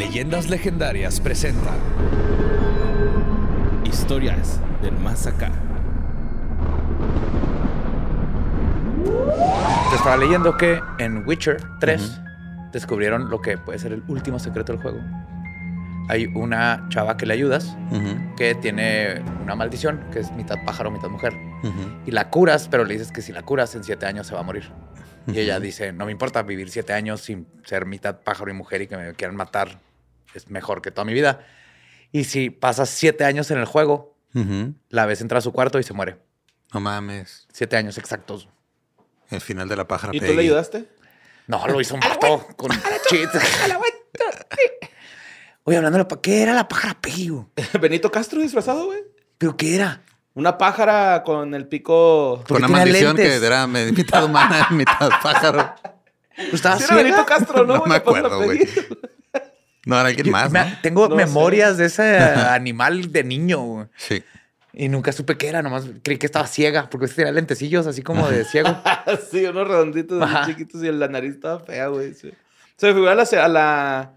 Leyendas Legendarias presenta Historias del Más Acá. Te estaba leyendo que en Witcher 3 descubrieron lo que puede ser el último secreto del juego. Hay una chava que le ayudas que tiene una maldición, que es mitad pájaro, mitad mujer. Y la curas, pero le dices que si la curas en siete años se va a morir. Y ella dice, no me importa vivir siete años sin ser mitad pájaro y mujer y que me quieran matar. Es mejor que toda mi vida. Y si pasas siete años en el juego, la ves entrar a su cuarto y se muere. No mames. Siete años exactos. El final de la pájara. ¿Y tú le ayudaste? No, lo hizo un vato con cheats. Oye, hablando de ¿qué era la pájara Peggy? Benito Castro disfrazado, güey. ¿Pero qué era? Una pájara con el pico. ¿Por Con una maldición lentes? que era mitad humana, mitad pájaro. Pues estaba Sí, era. Benito Castro, ¿no? Me acuerdo, güey. No, era alguien Yo- más, me- ¿no? Tengo No memorias de ese animal de niño, güey. Sí. Y nunca supe qué era, nomás creí que estaba ciega, porque tenía lentecillos así como de ciego. sí, unos redonditos así chiquitos y la nariz estaba fea, güey. sí. Se me figura a la, a la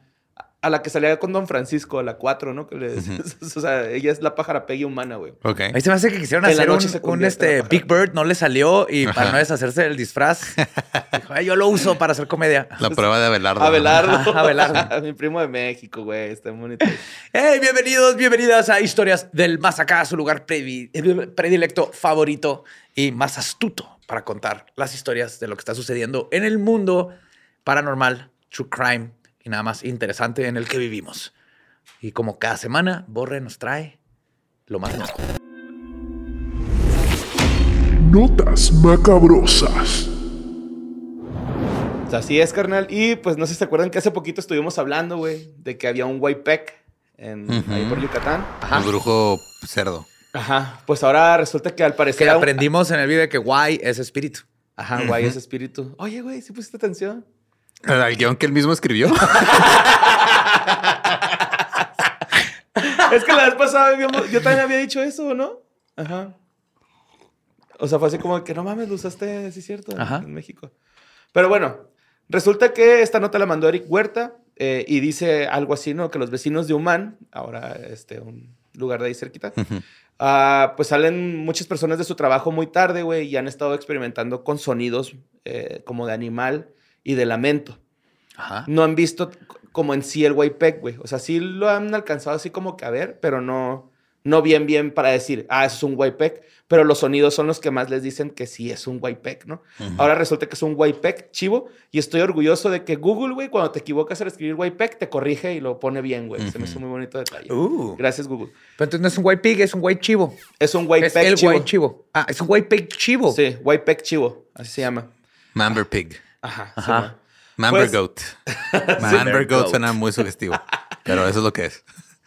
a la que salía con Don Francisco, a la 4, ¿no? Que le decías. o sea, ella es la pájara Peggy humana, güey. Ok. Ahí se me hace que quisieron En la hacer un, noche se un, este Big Bird, no le salió y para no deshacerse del disfraz, dijo, "Ay, yo lo uso para hacer comedia. La prueba de Abelardo. ¿no? Abelardo. Abelardo. Mi primo de México, güey. Está bonito. Hey, bienvenidos, bienvenidas a Historias del Más Acá, su lugar predilecto, favorito y más astuto para contar las historias de lo que está sucediendo en el mundo paranormal, true crime y nada más interesante en el que vivimos. Y como cada semana, Borre nos trae lo más nuevo. Notas macabrosas. Así es, carnal. Y pues no sé si se acuerdan que hace poquito estuvimos hablando, güey, de que había un Waypec en, ahí por Yucatán. El brujo cerdo. Ajá. Pues ahora resulta que al parecer. Que un- aprendimos en el video de que guay es espíritu. Ajá, guay, ese espíritu. Oye, güey, ¿sí pusiste atención? El guion que él mismo escribió. es que la vez pasada habíamos- yo también había dicho eso, ¿no? Ajá. O sea, fue así como que no mames, lo usaste, sí es cierto, en- Ajá. en México. Pero bueno, resulta que esta nota la mandó Eric Huerta eh, y dice algo así, ¿no? Que los vecinos de Humán, ahora este, un lugar de ahí cerquita, ah, pues salen muchas personas de su trabajo muy tarde, güey, y han estado experimentando con sonidos eh, como de animal y de lamento Ajá. no han visto como en sí el Waypec, güey. O sea, sí lo han alcanzado así como que a ver, pero no, no bien, bien para decir, ah, eso es un Waypec. Pero los sonidos son los que más les dicen que sí es un Waypec, ¿no? Ahora resulta que es un Waypec chivo y estoy orgulloso de que Google, güey, cuando te equivocas al escribir Waypec, te corrige y lo pone bien, güey. Se me hizo muy bonito detalle. Uh. Gracias, Google. Pero entonces no es un white pig, es un white chivo. Es un Es Waypec el chivo. white chivo. Ah, es un pig chivo. Sí, Waypec chivo. Así se llama. Mamber Pig. Ajá. Ajá. Mamber Pues- Goat. Mamber Goat suena muy sugestivo. Pero eso es lo que es.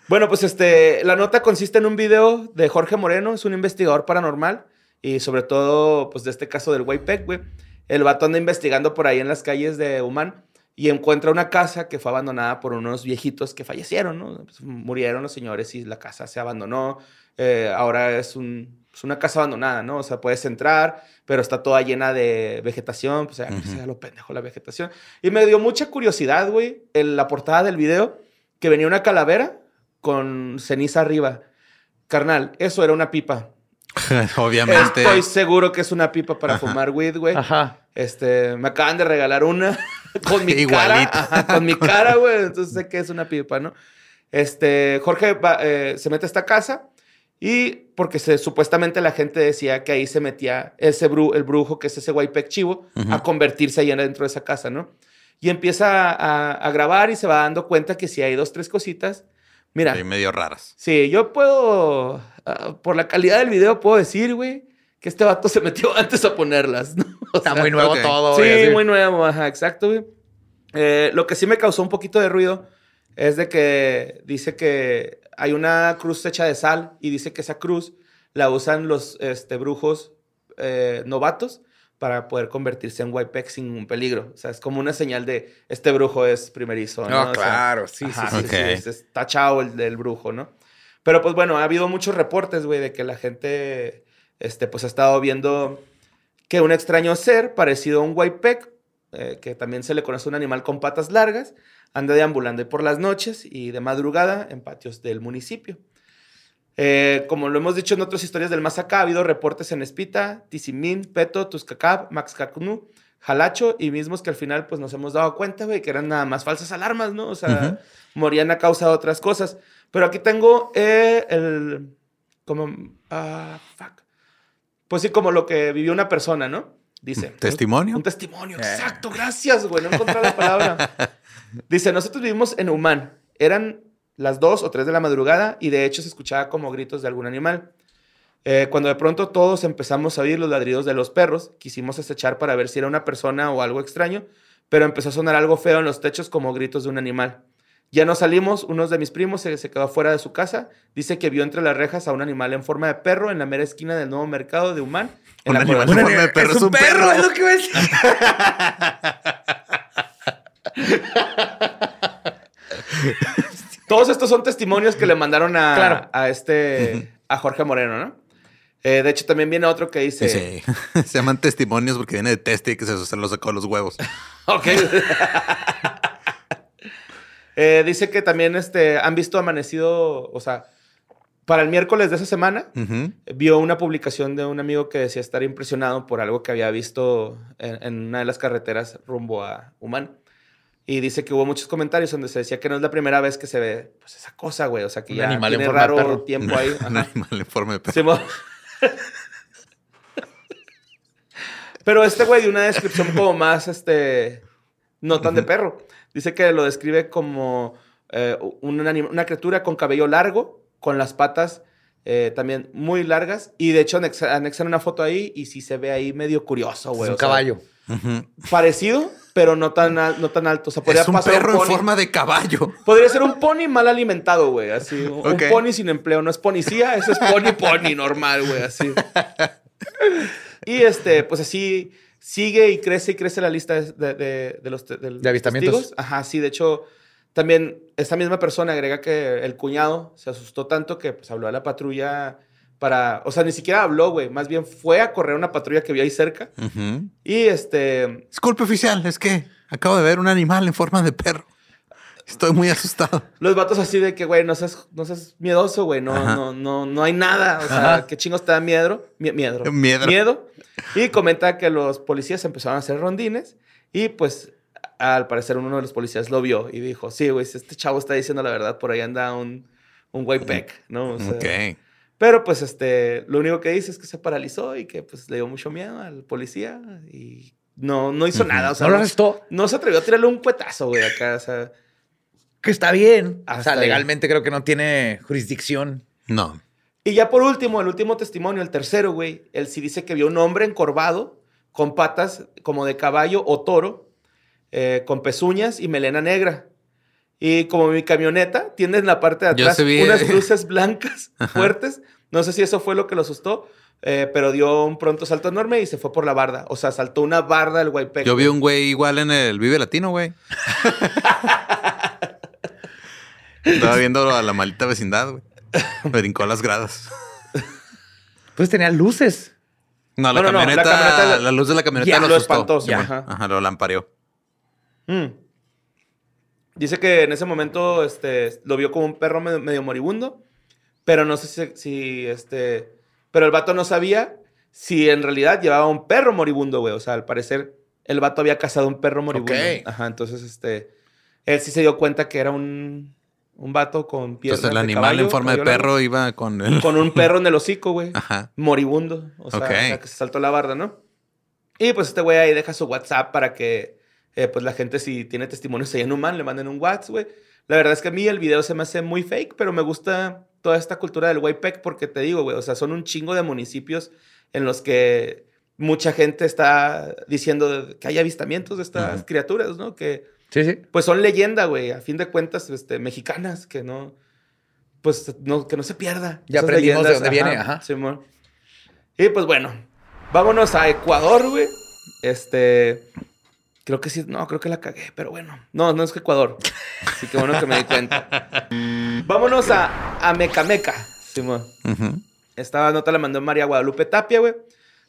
Bueno, pues este, la nota consiste en un video de Jorge Moreno, es un investigador paranormal y sobre todo, pues de este caso del Waypec, güey. El vato anda investigando por ahí en las calles de Humán y encuentra una casa que fue abandonada por unos viejitos que fallecieron, ¿no? Pues, murieron los señores y la casa se abandonó. Eh, ahora es, un, es una casa abandonada, ¿no? O sea, puedes entrar, pero está toda llena de vegetación, pues ya, pues, ya lo pendejo la vegetación. Y me dio mucha curiosidad, güey, en la portada del video, que venía una calavera con ceniza arriba. Carnal, eso era una pipa. Obviamente. Estoy seguro que es una pipa para fumar weed, güey. Ajá. Este, me acaban de regalar una con mi Igualito. cara. Ajá, con mi cara, güey. Entonces sé que es una pipa, ¿no? Este, Jorge va- eh, se mete a esta casa y porque se, supuestamente la gente decía que ahí se metía ese bru- el brujo, que es ese Waypec chivo, a convertirse ahí dentro de esa casa, ¿no? Y empieza a, a grabar y se va dando cuenta que si hay dos, tres cositas. Mira, Ahí medio raras. Sí, yo puedo, ah, por la calidad del video, puedo decir, güey, que este vato se metió antes a ponerlas, ¿no? O Está sea, muy nuevo ok. todo. Sí, muy nuevo, ajá, exacto, güey. Eh, lo que sí me causó un poquito de ruido es de que dice que hay una cruz hecha de sal y dice que esa cruz la usan los este, brujos eh, novatos para poder convertirse en Waypec sin ningún peligro. O sea, es como una señal de este brujo es primerizo. No, ¿no? O sea, claro, sí, Ajá, sí, sí. Ok. es- es tachado el del brujo, ¿no? Pero pues bueno, ha habido muchos reportes, güey, de que la gente, este, pues ha estado viendo que un extraño ser parecido a un Waypec, eh, que también se le conoce un animal con patas largas, anda deambulando por las noches y de madrugada en patios del municipio. Eh, como lo hemos dicho en otras historias del más acá, ha habido reportes en Espita, Tizimín, Peto, Tuscacab, Maxcacnú, Jalacho y mismos que al final pues nos hemos dado cuenta, güey, que eran nada más falsas alarmas, ¿no? O sea, morían a causa de otras cosas. Pero aquí tengo eh, el... como... ah, fuck. Pues sí, como lo que vivió una persona, ¿no? Dice. ¿Testimonio? Un testimonio, exacto, gracias, güey, no encontré la palabra. Dice, nosotros vivimos en Humán. Eran las 2 o 3 de la madrugada y de hecho se escuchaba como gritos de algún animal. Eh, cuando de pronto todos empezamos a oír los ladridos de los perros, quisimos acechar para ver si era una persona o algo extraño, pero empezó a sonar algo feo en los techos como gritos de un animal. Ya no salimos, uno de mis primos se, se quedó fuera de su casa, dice que vio entre las rejas a un animal en forma de perro en la mera esquina del nuevo mercado de Humán. En Un la animal en forma de perro es un perro. es lo que ves. Todos estos son testimonios que le mandaron a, Claro. a este, a Jorge Moreno, ¿no? Eh, de hecho, también viene otro que dice... Sí. Se llaman testimonios porque viene de teste y que se, se lo sacó los huevos. Ok. Eh, dice que también este, han visto amanecido, o sea, para el miércoles de esa semana, Ujú. vio una publicación de un amigo que decía estar impresionado por algo que había visto en, en una de las carreteras rumbo a Humán. Y dice que hubo muchos comentarios donde se decía que no es la primera vez que se ve pues, esa cosa, güey. O sea, que Un ya animal en tiene de raro perro. tiempo ahí. Un Ajá. animal en forma de perro. Simón. Pero este güey dio una descripción como más, este, no tan de perro. Dice que lo describe como eh, un anim- una criatura con cabello largo, con las patas eh, también muy largas. Y de hecho anexa- anexan una foto ahí y sí se ve ahí medio curioso, Es güey. un o sea, caballo. Parecido, pero no tan, al- no tan alto. O sea, podría Es un pasar perro en pony. forma de caballo. Podría ser un pony mal alimentado, güey. Así, un, un pony sin empleo. No es policía, eso es pony pony normal, güey. Así. Y este, pues así sigue y crece y crece la lista de, de- de- los De avistamientos. testigos. Ajá, sí. De hecho, también esta misma persona agrega que el cuñado se asustó tanto que pues habló a la patrulla para... O sea, ni siquiera habló, güey. Más bien fue a correr una patrulla que vio ahí cerca. Y este... Disculpe, oficial, es que acabo de ver un animal en forma de perro. Estoy muy asustado. Los vatos así de que, güey, no seas, no seas miedoso, güey. No, Ajá. no, no, no hay nada. O sea, Ajá. ¿qué chingos te da miedo? Mie- miedo. Miedo. Miedo. Y comenta que los policías empezaron a hacer rondines y pues al parecer uno de los policías lo vio y dijo, sí, güey, si este chavo está diciendo la verdad, por ahí anda un, un güey peck, ¿no? O sea, ok. Pero pues este, lo único que dice es que se paralizó y que pues le dio mucho miedo al policía y no, no hizo Ujú. nada. O sea, no lo no, arrestó. no se atrevió a tirarle un cuetazo, güey, acá. O sea, Que está bien. Ah, o sea, bien. legalmente creo que no tiene jurisdicción. No. Y ya por último, el último testimonio, el tercero, güey, él sí dice que vio un hombre encorvado con patas como de caballo o toro, eh, con pezuñas y melena negra. Y como mi camioneta tiene en la parte de atrás vi- unas luces blancas fuertes, no sé si eso fue lo que lo asustó, eh, pero dio un pronto salto enorme y se fue por la barda. O sea, saltó una barda el Guaypec. Yo vi un güey igual en el Vive Latino, güey. Estaba viendo a la maldita vecindad, güey. Me brincó a las gradas. Pues tenía luces. No, la No, no, no, la camioneta, camioneta- la luz de la camioneta Ya, lo, espantó, Ya. ajá. Ajá, lo lampareó. Mm. Dice que en ese momento este, lo vio como un perro medio, medio moribundo, pero no sé si, si, este, pero el vato no sabía si en realidad llevaba un perro moribundo, güey. O sea, al parecer el vato había cazado un perro moribundo. Ajá, entonces este, él sí se dio cuenta que era un, un vato con piernas Entonces el animal caballo, en forma de perro iba con el... Con un perro en el hocico, güey Ajá. moribundo. O sea, que se saltó la barda, ¿no? Y pues este güey ahí deja su WhatsApp para que, eh, pues la gente, si tiene testimonios ahí en Human, le manden un WhatsApp, güey. La verdad es que a mí el video se me hace muy fake, pero me gusta toda esta cultura del Waypec porque te digo, güey, o sea, son un chingo de municipios en los que mucha gente está diciendo que hay avistamientos de estas criaturas, ¿no? Que Sí, sí. pues son leyenda, güey, a fin de cuentas, este, mexicanas, que no, pues, no, que no se pierda. Ya Esas aprendimos de dónde viene, ajá. Simón. Y pues bueno, vámonos a Ecuador, güey. Este, creo que sí, no, creo que la cagué, pero bueno, no, no es que Ecuador. Así que bueno que me di cuenta. vámonos a, a Mecameca, Simón. Ujú. Esta nota la mandó María Guadalupe Tapia, güey.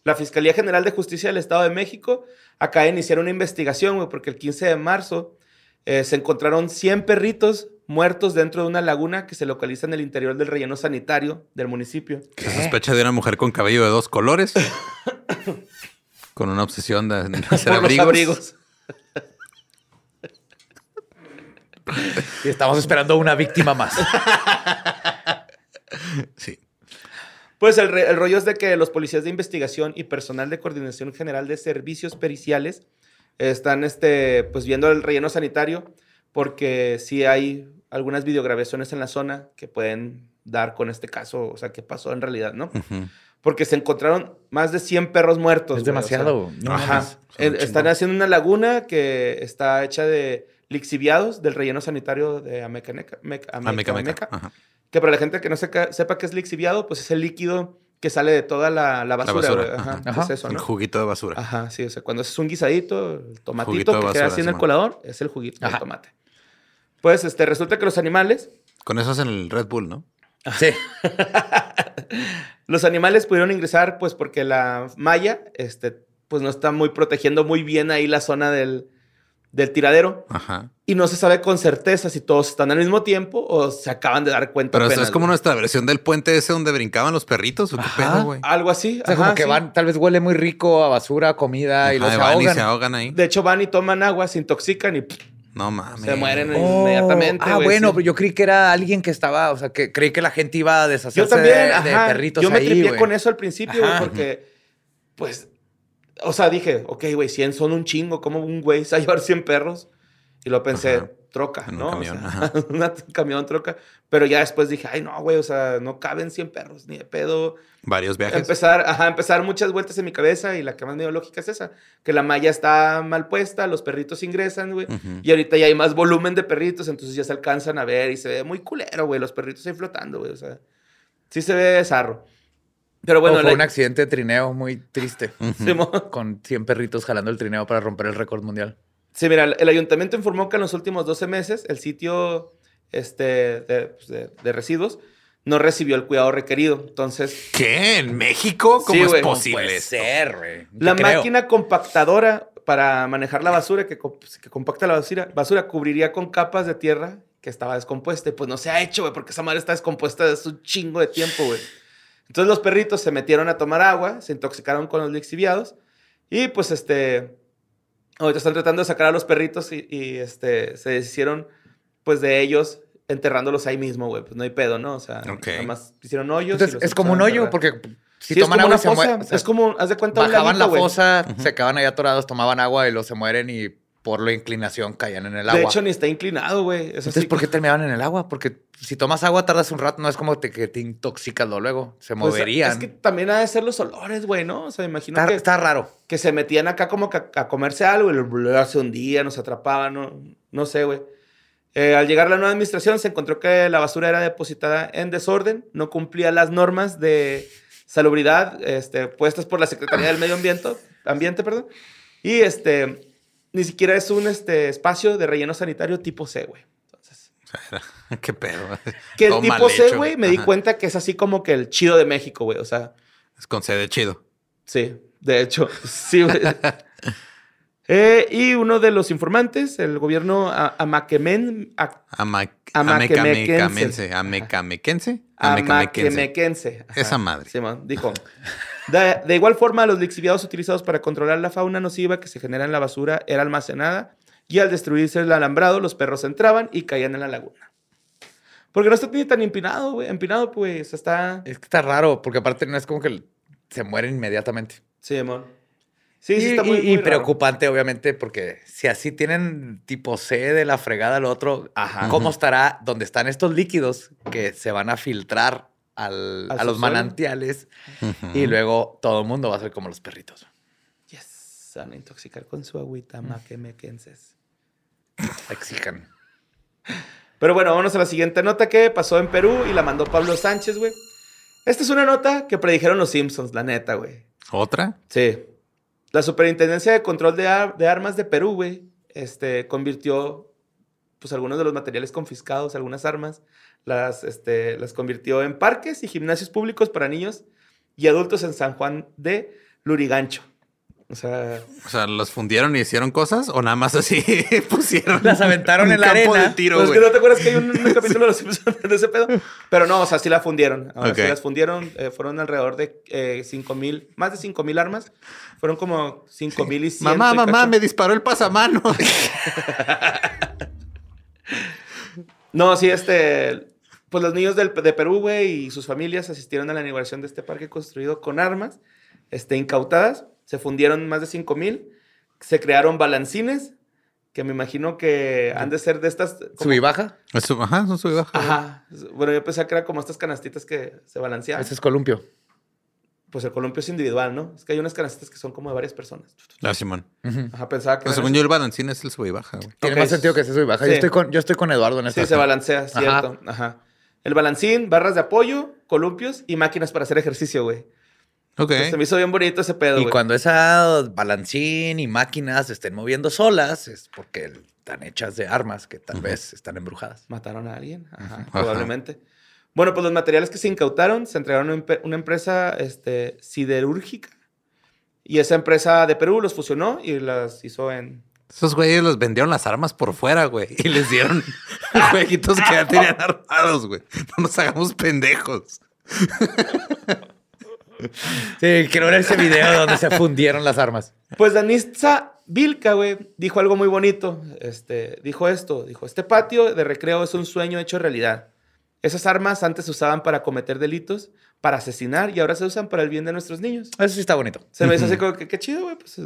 La Fiscalía General de Justicia del Estado de México acaba de iniciar una investigación, güey, porque el 15 de marzo eh, se encontraron 100 perritos muertos dentro de una laguna que se localiza en el interior del relleno sanitario del municipio. Se sospecha de una mujer con cabello de dos colores. con una obsesión de hacer Por los abrigos. abrigos. Y estamos esperando una víctima más. Sí. Pues el, re- el rollo es de que los policías de investigación y personal de coordinación general de servicios periciales están este, pues viendo el relleno sanitario porque sí hay algunas videograbaciones en la zona que pueden dar con este caso, o sea, qué pasó en realidad, ¿no? Porque se encontraron más de 100 perros muertos. Es güey, o sea, demasiado. no Ajá. Están haciendo una laguna que está hecha de lixiviados del relleno sanitario de Amecameca. Mec- Ah, meca, meca. Amecameca. Ajá. Que para la gente que no seca- sepa qué es lixiviado, pues es el líquido que sale de toda la, la basura. basura, güey. Ajá, ajá. Es El juguito de basura. Ajá, sí. O sea, cuando haces un guisadito, el tomatito de que basura, queda así en el colador, es el juguito del Ajá. tomate. Pues este, resulta que los animales, Con eso hacen el Red Bull, ¿no? Sí. los animales pudieron ingresar, pues porque la malla, este, pues no está muy protegiendo muy bien ahí la zona del, del tiradero. Ajá. Y no se sabe con certeza si todos están al mismo tiempo o se acaban de dar cuenta. Pero eso es como güey. nuestra versión del puente ese donde brincaban los perritos. ¿O qué Ajá. pedo, güey? Algo así. O sea, ajá, como que sí. van, tal vez huele muy rico a basura, comida y los van ahogan. y se ahogan ahí. De hecho, van y toman agua, se intoxican y pff, No mames. se mueren Oh, inmediatamente. Ah, bueno, sí. pero yo creí que era alguien que estaba, o sea, que creí que la gente iba a deshacerse Yo también, de, de perritos Yo me ahí, tripié con eso al principio, güey, porque, pues, o sea, dije, ok, güey, 100 son un chingo, ¿cómo un güey se va a llevar 100 perros? Y lo pensé, Ajá. troca, En un ¿no? O camión, sea, ajá. una- un camión troca. Pero ya después dije, ay, no, güey, o sea, no caben 100 perros, ni de pedo. Varios viajes. Empezar, ajá, empezar muchas vueltas en mi cabeza y la que más me dio lógica es esa, que la malla está mal puesta, los perritos ingresan, güey, Ujú. y ahorita ya hay más volumen de perritos, entonces ya se alcanzan a ver y se ve muy culero, güey, los perritos ahí flotando, güey, o sea, sí se ve zarro. Pero Bueno, bueno, fue la- un accidente de trineo muy triste. Con 100 perritos jalando el trineo para romper el récord mundial. Sí, mira, el ayuntamiento informó que en los últimos 12 meses el sitio este, de, pues, de- de residuos no recibió el cuidado requerido. Entonces, ¿Qué? ¿En México? ¿Cómo Sí, es güey. posible? Puede esto? ser, güey. la creo. máquina compactadora para manejar la basura, que, co- que compacta la basura, basura, cubriría con capas de tierra que estaba descompuesta. Y pues no se ha hecho, güey, porque esa madre está descompuesta desde un chingo de tiempo, güey. Entonces los perritos se metieron a tomar agua, se intoxicaron con los lixiviados y pues este... Ahorita están tratando de sacar a los perritos y, y, este, se deshicieron pues de ellos enterrándolos ahí mismo, güey. Pues no hay pedo, ¿no? O sea, Ok. nada más hicieron hoyos. y Entonces, los es como un hoyo, porque si Sí, es toman como agua una se fosa. mueren. o sea, es como, haz de cuenta, un bajaban la fosa, se quedaban ahí atorados, tomaban agua y los se mueren y por la inclinación caían en el agua. De hecho, ni está inclinado, güey. Es Entonces, ¿por qué terminaban en el agua? Porque si tomas agua tardas un rato, no es como te- que te intoxicas luego. Se Pues, moverían. es que también ha de ser los olores, güey, ¿no? O sea, imagino está, que, está raro. que se metían acá como que a, a comerse algo y el blur se hundía, nos atrapaban, no, no sé, güey. Eh, al llegar la nueva administración se encontró que la basura era depositada en desorden, no cumplía las normas de salubridad este, puestas por la Secretaría del Medio Ambiente, ambiente perdón, y este, ni siquiera es un este, espacio de relleno sanitario tipo C, güey. Entonces, ¿Qué pedo? que el tipo C, güey, me di cuenta que es así como que el chido de México, güey, o sea... Es con sede chido. Sí, de hecho, sí. güey. Eh, y uno de los informantes, el gobierno amaquemen, a- Ama- Amaquemequense. Amaquemequense. Ajá, Esa madre. Simón, dijo. De, de igual forma, los lixiviados utilizados para controlar la fauna nociva que se genera en la basura era almacenada y al destruirse el alambrado, los perros entraban y caían en la laguna. Porque no está ni tan empinado, güey. Empinado, pues, está... Es que está raro, porque aparte no es como que se mueren inmediatamente. Sí, amor. Sí, sí, y, está muy, y- muy y raro. preocupante, obviamente, porque si así tienen tipo C de la fregada al otro, Ajá. ¿cómo estará donde están estos líquidos que se van a filtrar al- a los manantiales? Y luego todo el mundo va a ser como los perritos. Yes. Se van a intoxicar con su agüita maquemequenses. Exijan. Pero bueno, vámonos a la siguiente nota que pasó en Perú y la mandó Pablo Sánchez, güey. Esta es una nota que predijeron los Simpsons, la neta, güey. ¿Otra? Sí. La Superintendencia de Control de, Ar- de Armas de Perú, güey, este, convirtió, pues, algunos de los materiales confiscados, algunas armas, las, este, las convirtió en parques y gimnasios públicos para niños y adultos en San Juan de Lurigancho. O sea, O sea, ¿los fundieron y hicieron cosas? ¿O nada más así pusieron? Las aventaron un en la campo arena. de tiro, pues es que no te acuerdas que hay un, un capítulo de los Simpsons de ese pedo. Pero no, o sea, sí la fundieron. Ahora sí las fundieron. eh, fueron alrededor de eh, 5 mil, más de 5 mil armas. Fueron como 5 mil y 100. Mamá, y mamá, cacho. me disparó el pasamanos. No, sí, este. Pues los niños del- de Perú, güey, y sus familias asistieron a la inauguración de este parque construido con armas este, incautadas. Se fundieron más de 5 mil. Se crearon balancines, que me imagino que han de ser de estas. como- Sub y baja. Eso, ajá, eso sube y baja. Ajá. Bueno, yo pensaba que era como estas canastitas que se balanceaban. Ese es columpio. Pues el columpio es individual, ¿no? Es que hay unas canastitas que son como de varias personas. Ah, Simón. Ajá, pensaba que. Pero según yo, el balancín es el sube y baja, güey. Tiene más sentido que ese sub y baja. Sí. Yo, estoy con, yo estoy con Eduardo en esta. Sí, se balancea, cierto. Ajá. El balancín, barras de apoyo, columpios y máquinas para hacer ejercicio, güey. Ok. Se me hizo bien bonito ese pedo, Y güey. cuando esas balancín y máquinas se estén moviendo solas, es porque están hechas de armas que tal vez están embrujadas. ¿Mataron a alguien? Ajá, probablemente. Bueno, pues los materiales que se incautaron se entregaron a una empresa este, siderúrgica. Y esa empresa de Perú los fusionó y las hizo en... Esos güeyes los vendieron las armas por fuera, güey. Y les dieron jueguitos que ya tenían armados, güey. No nos hagamos pendejos. Sí, quiero ver ese video donde se fundieron las armas. Pues Danitza Vilca, güey, dijo algo muy bonito. Este, dijo esto, dijo, este patio de recreo es un sueño hecho realidad. Esas armas antes se usaban para cometer delitos, para asesinar y ahora se usan para el bien de nuestros niños. Eso sí está bonito. Se me hizo así como que qué chido, güey. Pues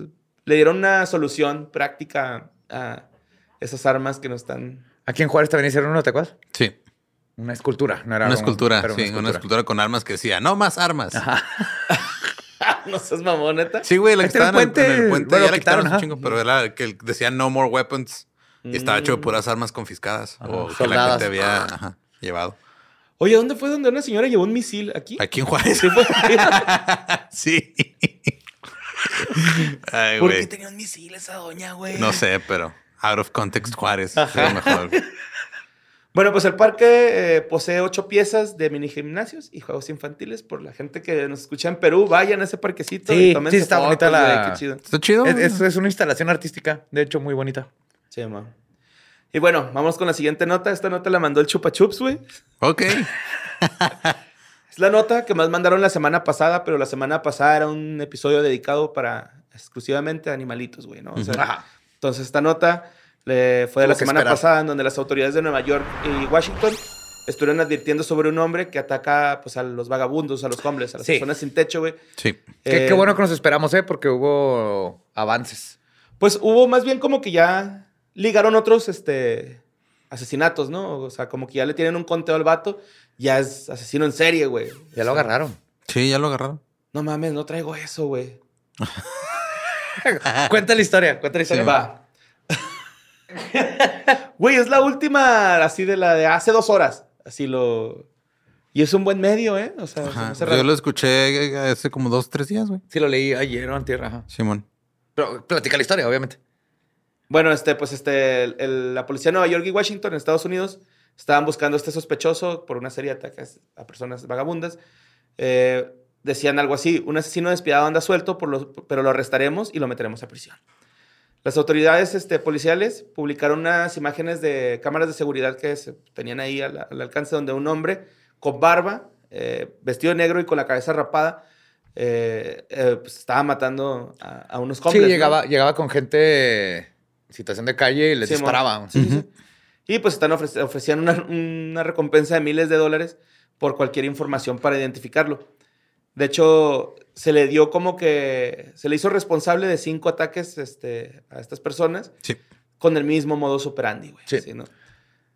le dieron una solución práctica a esas armas que no están. Aquí en Juárez también hicieron uno, ¿te acuerdas? Sí. Una escultura. No era Una un- escultura, pero sí. Una escultura con armas que decía, no más armas. no seas mamón, neta. Sí, güey, la que Este estaba en el- en el puente, bueno, ya la quitaron quitaron, un chingo, pero era que decía no more weapons. Y estaba hecho de Mm. puras armas confiscadas. o que la gente había ajá, llevado. Oye, ¿dónde fue donde una señora llevó un misil? ¿Aquí? Aquí en Juárez. Sí, fue. Sí. Ay, ¿Por qué tenía un misil esa doña, güey? No sé, pero out of context Juárez. Es mejor. Bueno, pues el parque eh, posee ocho piezas de mini gimnasios y juegos infantiles. Por la gente que nos escucha en Perú, vayan a ese parquecito Sí, y sí está fotos, bonita la- güey, Qué chido. Está chido. Es, es- es una instalación artística, de hecho, muy bonita. Sí, ma. Y bueno, vamos con la siguiente nota. Esta nota la mandó el Chupa Chups, güey. Ok. Es la nota que más mandaron la semana pasada, pero la semana pasada era un episodio dedicado para exclusivamente a animalitos, güey, ¿no? O sea, Ajá. entonces esta nota eh, fue de la semana esperar. pasada en donde las autoridades de Nueva York y Washington estuvieron advirtiendo sobre un hombre que ataca pues a los vagabundos, a los hombres, a las Sí. personas sin techo, güey. Sí. Qué, Eh, qué bueno que nos esperamos, ¿eh? Porque hubo avances. Pues hubo más bien como que ya ligaron otros este, asesinatos, ¿no? O sea, como que ya le tienen un conteo al vato, ya es asesino en serie, güey. Ya lo agarraron. Sí, ya lo agarraron. No mames, no traigo eso, güey. cuenta la historia, cuenta la historia. Va. Güey, es la última así de la de hace dos horas. Así lo. Y es un buen medio, ¿eh? O sea, se Ajá. hace Yo lo escuché hace como dos, tres días, güey. Sí, lo leí ayer o antier, ajá. Simón. Pero platica la historia, obviamente. Bueno, este, pues este, el- el- la policía de Nueva York y Washington, en Estados Unidos, estaban buscando a este sospechoso por una serie de ataques a personas vagabundas. Eh, decían algo así: un asesino despiadado anda suelto, por lo- pero lo arrestaremos y lo meteremos a prisión. Las autoridades este, policiales publicaron unas imágenes de cámaras de seguridad que se tenían ahí al, al alcance donde un hombre con barba, eh, vestido de negro y con la cabeza rapada, eh, eh, pues estaba matando a, a unos Sí, hombres. ¿no? llegaba, con gente en situación de calle y les Sí, disparaba. Sí, sí, sí. Y pues están ofreci- ofrecían una, una recompensa de miles de dólares por cualquier información para identificarlo. De hecho, se le dio como que se le hizo responsable de cinco ataques este, a estas personas Sí. con el mismo modus operandi, güey. Sí. ¿no?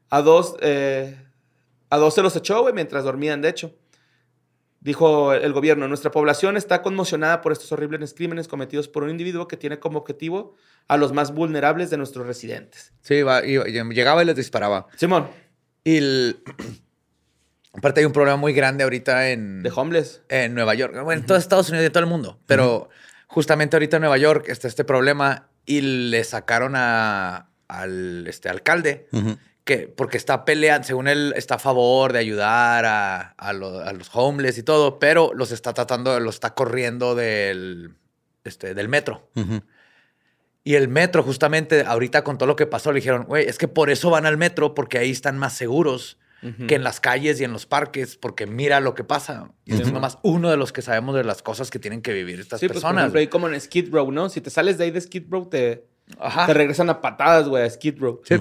A dos, eh, a dos se los echó, güey, mientras dormían, de hecho. Dijo el gobierno, nuestra población está conmocionada por estos horribles crímenes cometidos por un individuo que tiene como objetivo a los más vulnerables de nuestros residentes. Sí, iba- iba- llegaba y les disparaba. Simón, Y el- aparte hay un problema muy grande ahorita en, de homeless. en Nueva York. Bueno, en todo Estados Unidos y en todo el mundo. Pero justamente ahorita en Nueva York está este problema y le sacaron a, al este, alcalde Ujú. Que porque está peleando, según él, está a favor de ayudar a, a lo- a los homeless y todo, pero los está tratando, los está corriendo del, este, del metro. Ujú. Y el metro, justamente, ahorita con todo lo que pasó, le dijeron, güey, es que por eso van al metro, porque ahí están más seguros Ujú. que en las calles y en los parques, porque mira lo que pasa. Y es nomás uno de los que sabemos de las cosas que tienen que vivir estas Sí, pues por personas. ejemplo, ahí como en Skid Row, ¿no? Si te sales de ahí de Skid Row, te, Ajá. te regresan a patadas, güey, a Skid Row. Sí.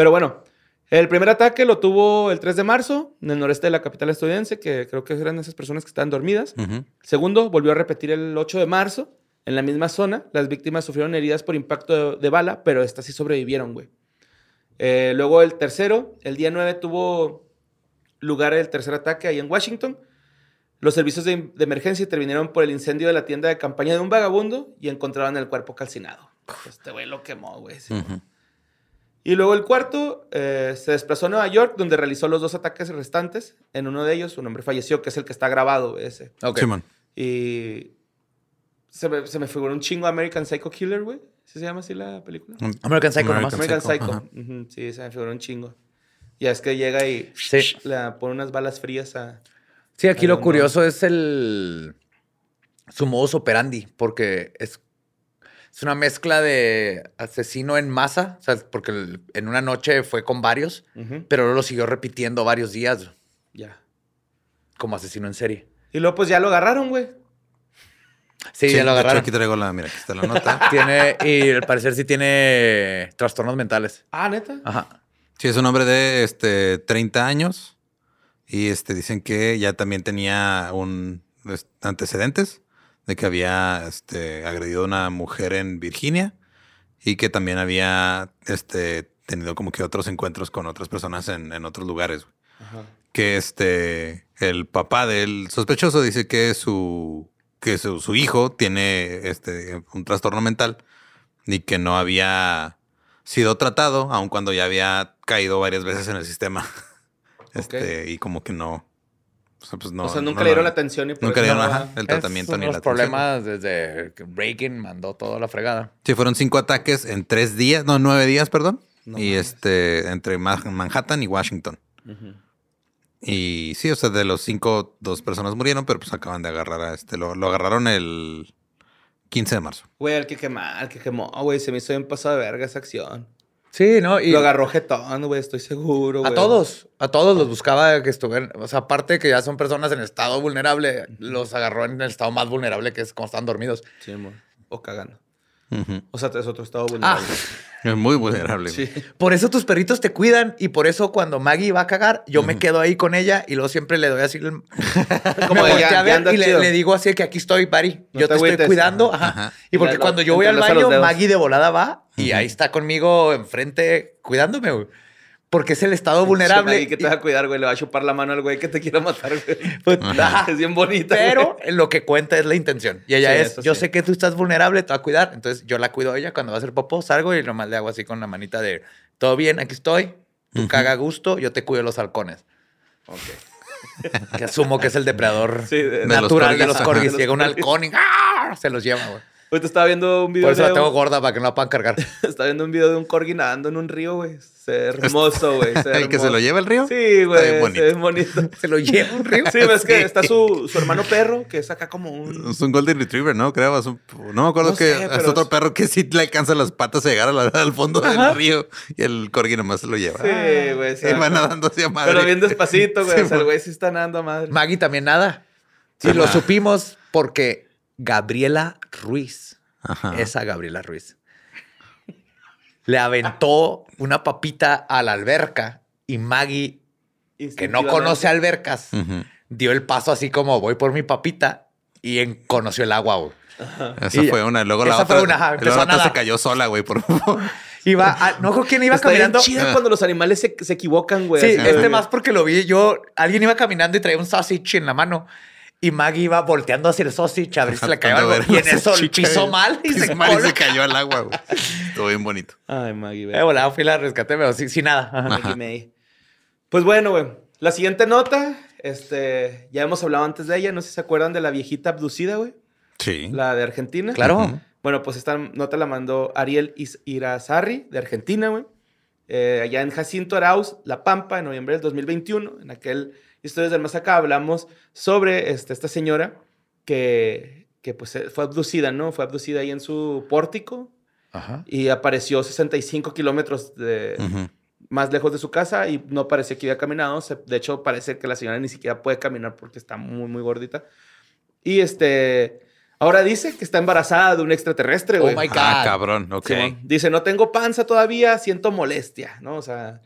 Pero bueno, el primer ataque lo tuvo el 3 de marzo en el noreste de la capital estadounidense, que creo que eran esas personas que estaban dormidas. Segundo, volvió a repetir el 8 de marzo en la misma zona. Las víctimas sufrieron heridas por impacto de, de bala, pero estas sí sobrevivieron, güey. Eh, luego el tercero, el día 9 tuvo lugar el tercer ataque ahí en Washington. Los servicios de, de emergencia intervinieron por el incendio de la tienda de campaña de un vagabundo y encontraron el cuerpo calcinado. Este güey lo quemó, güey. sí. Y luego el cuarto eh, se desplazó a Nueva York, donde realizó los dos ataques restantes. En uno de ellos, un hombre falleció, que es el que está grabado, ese. Ok. Simón. Y se me, se me figuró un chingo American Psycho Killer, güey. ¿Sí se llama así la película? American Psycho American nomás. American Psycho, Sí, se me figuró un chingo. Ya es que llega y Sí. le pone unas balas frías a... Sí, aquí lo curioso es el su modus operandi, porque es, es una mezcla de asesino en masa, o sea, porque el- en una noche fue con varios, Ujú, pero luego lo siguió repitiendo varios días Ya. como asesino en serie. Y luego pues ya lo agarraron, güey. Sí, ya de lo hecho, agarraron. Aquí traigo la, mira, aquí está la nota. Tiene, y al parecer sí tiene trastornos mentales. Ah, ¿neta? Ajá. Sí, es un hombre de este 30 años y este dicen que ya también tenía un es- antecedentes de que había este agredido a una mujer en Virginia y que también había este tenido como que otros encuentros con otras personas en, en otros lugares. Ajá. Que este el papá del sospechoso dice que su que su, su hijo tiene este un trastorno mental y que no había sido tratado, aun cuando ya había caído varias veces en el sistema. Este, y como que no. O sea, pues no. o sea, nunca no le dieron la atención y por Nunca le dieron ajá, el tratamiento ni la atención. problemas desde que Reagan mandó toda la fregada. Sí, fueron cinco ataques en tres días, no, nueve días, perdón. No y mames. este, entre Ma- Manhattan y Washington. Y sí, o sea, de los cinco, dos personas murieron, pero pues acaban de agarrar a este. Lo, lo agarraron el 15 de marzo. Güey, el que quemó, el que quemó, güey, se me hizo bien pasado de verga esa acción. Sí, ¿no? Y Lo agarró jetón, güey, estoy seguro, a todos, a todos los buscaba que estuvieran, o sea, aparte que ya son personas en estado vulnerable, los agarró en el estado más vulnerable que es cuando están dormidos. Sí, amor. O cagando. O sea, es otro estado Ah, vulnerable. Es muy vulnerable. sí. por eso tus perritos te cuidan y por eso cuando Maggie va a cagar, yo me quedo ahí con ella y luego siempre le doy así el... Como de, ya- ver y le, digo así que aquí estoy, Pari. No yo te te, estoy cuidando. Ajá. Ajá. Y porque lo- cuando yo voy al baño. Maggie de volada va y ahí está conmigo enfrente cuidándome, güey. Porque es el estado vulnerable. ¿Y que te va a cuidar, güey? Le va a chupar la mano al güey que te quiera matar, güey. Pues, ajá. Es bien bonita. Pero güey. lo que cuenta es la intención. Y ella Sí, es, yo sí. sé que tú estás vulnerable, te va a cuidar. Entonces yo la cuido a ella cuando va a hacer popó, salgo y nomás le hago así con la manita de, todo bien, aquí estoy. Tú caga a gusto, yo te cuido los halcones. Ok. Que asumo que es el depredador Sí, de- natural de los corgis. Llega un halcón y ¡ah! se los lleva, güey. Ahorita estaba viendo un video Por eso de la tengo un- gorda para que no la puedan cargar. estaba viendo un video de un corgi nadando en un río, güey. Se ve hermoso, güey. ¿El que se lo lleva el río? Sí, güey. Se bonito. ve bonito. Se lo lleva un río. Sí, ves que está su, su hermano perro, que es acá como un... Es un Golden Retriever, ¿no? Creo. es un- no me acuerdo No que sé, es otro es- perro que sí le alcanza las patas a llegar a la- al fondo del río y el corgi nomás se lo lleva. Sí, güey. o sea, Él va nadando hacia madre. pero bien despacito, güey. Sí, o sea, el güey sí está nadando a madre. Maggie también nada. Y lo supimos porque Gabriela Ruiz, Ajá. esa Gabriela Ruiz, le aventó una papita a la alberca y Maggie, que no conoce albercas, Ujú. dio el paso así como voy por mi papita y en- conoció el agua. güey. Esa Y- fue una. Luego la esa otra. fue una, ajá, luego la otra se cayó sola, güey. Por favor. Iba, a- no con quién iba Está caminando. chido cuando los animales se, se equivocan, güey. Sí, así, este güey. más porque lo vi yo. Alguien iba caminando y traía un sausage en la mano. Y Maggie iba volteando hacia el sausage a ver si le caía algo. Y en eso salchicha, pisó mal y se, mal y coló. se cayó al agua, güey. Estuvo bien bonito. Ay, Maggie, güey. Eh, volada, fui la rescaté, pero sin, sin nada. Ajá. Maggie May. Pues bueno, güey. La siguiente nota, este, ya hemos hablado antes de ella. No sé si se acuerdan de la viejita abducida, güey. Sí. La de Argentina. Claro. Bueno, pues esta nota la mandó Ariel Irazarri, de Argentina, güey. Eh, allá en Jacinto Arauz, La Pampa, en noviembre del 2021. En aquel Historias del Más Acá hablamos sobre este, esta señora que que pues eh, fue abducida, ¿no? Fue abducida ahí en su pórtico Ajá. y apareció 65 kilómetros de, Ujú. más lejos de su casa y no parecía que había caminado. De hecho, parece que la señora ni siquiera puede caminar porque está muy, muy gordita. Y este, ahora dice que está embarazada de un extraterrestre, Oh güey. my God. Ah, cabrón. Ok. Simón. Dice, no tengo panza todavía, siento molestia, ¿no? O sea,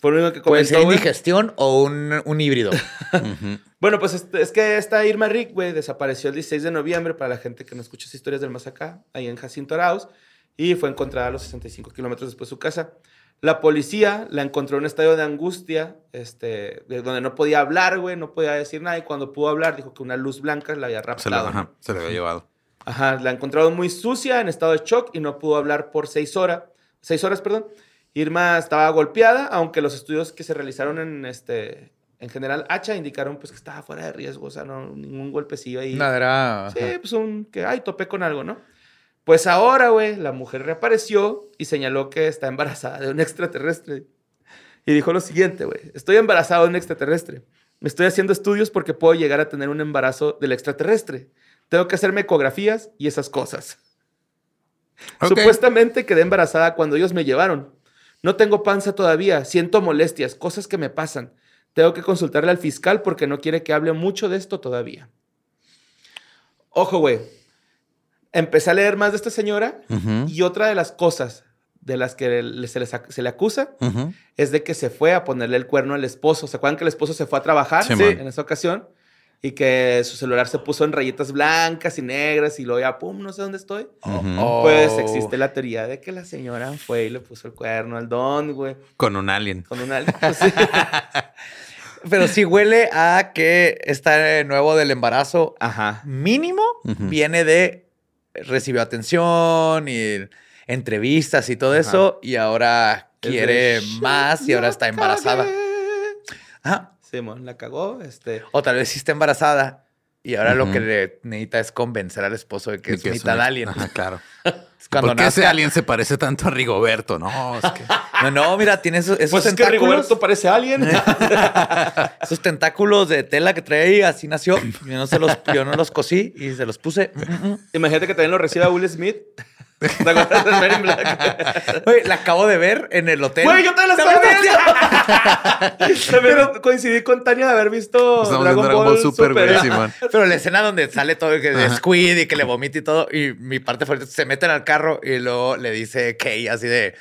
fue lo único que Puede comentó, ser güey. indigestión o un, un híbrido. Ujú. Bueno, pues este- es que esta Irma Rick, güey, desapareció el 16 de noviembre para la gente que no escucha esas historias del más acá, ahí en Jacinto Arauz, y fue encontrada a los 65 kilómetros después de su casa. La policía la encontró en un estado de angustia, este, de donde no podía hablar, güey, no podía decir nada, y cuando pudo hablar dijo que una luz blanca la había Se, lo, raptado. ajá, se le había llevado. Ajá, la encontraron muy sucia, en estado de shock, y no pudo hablar por seis horas, seis horas, perdón. Irma estaba golpeada, aunque los estudios que se realizaron en este, en general Hacha indicaron pues que estaba fuera de riesgo, o sea, no ningún golpecillo ahí. Nada, era... Sí, pues un que ay, topé con algo, ¿no? Pues ahora, güey, la mujer reapareció y señaló que está embarazada de un extraterrestre. Y dijo lo siguiente, güey, estoy embarazada de un extraterrestre. Me estoy haciendo estudios porque puedo llegar a tener un embarazo del extraterrestre. Tengo que hacerme ecografías y esas cosas. Supuestamente quedé embarazada cuando ellos me llevaron. No tengo panza todavía, siento molestias, cosas que me pasan. Tengo que consultarle al fiscal porque no quiere que hable mucho de esto todavía. Ojo, güey. Empecé a leer más de esta señora y otra de las cosas de las que se, les ac- se le acusa es de que se fue a ponerle el cuerno al esposo. ¿Se acuerdan que el esposo se fue a trabajar Sí, Sí, man. en esa ocasión? Y que su celular se puso en rayitas blancas y negras y luego ya, pum, no sé dónde estoy. Oh. Pues existe la teoría de que la señora fue y le puso el cuerno al don, güey. Con un alien. Con una... sí. Pero sí huele a que este nuevo del embarazo Ajá. mínimo viene de recibió atención y entrevistas y todo Ajá. eso y ahora quiere más y ahora "La está embarazada. cagué". Ajá. Simón la cagó, este... O tal vez sí está embarazada y ahora lo que le necesita es convencer al esposo de que es que es mitad un- alien. Ajá, claro. Cuando ¿Por qué ese alien se parece tanto a Rigoberto? No, es que... No, no, mira, tiene esos, esos Pues es que tentáculos. Rigoberto parece alien. esos tentáculos de tela que trae ahí, así nació. Yo no, se los, yo no los cosí y se los puse. Imagínate que también lo reciba Will Smith. ¿Te acuerdas de Men in Black? Güey, la acabo de ver en el hotel. Güey, yo te la estaba viendo. También coincidí con Tania de haber visto Estamos Dragon, Dragon Ball, Ball Super, güey, Super. Simón. Pero la escena donde sale todo que de Ajá. Squid y que le vomita y todo, y mi parte favorita, se meten al carro y luego le dice Kay así de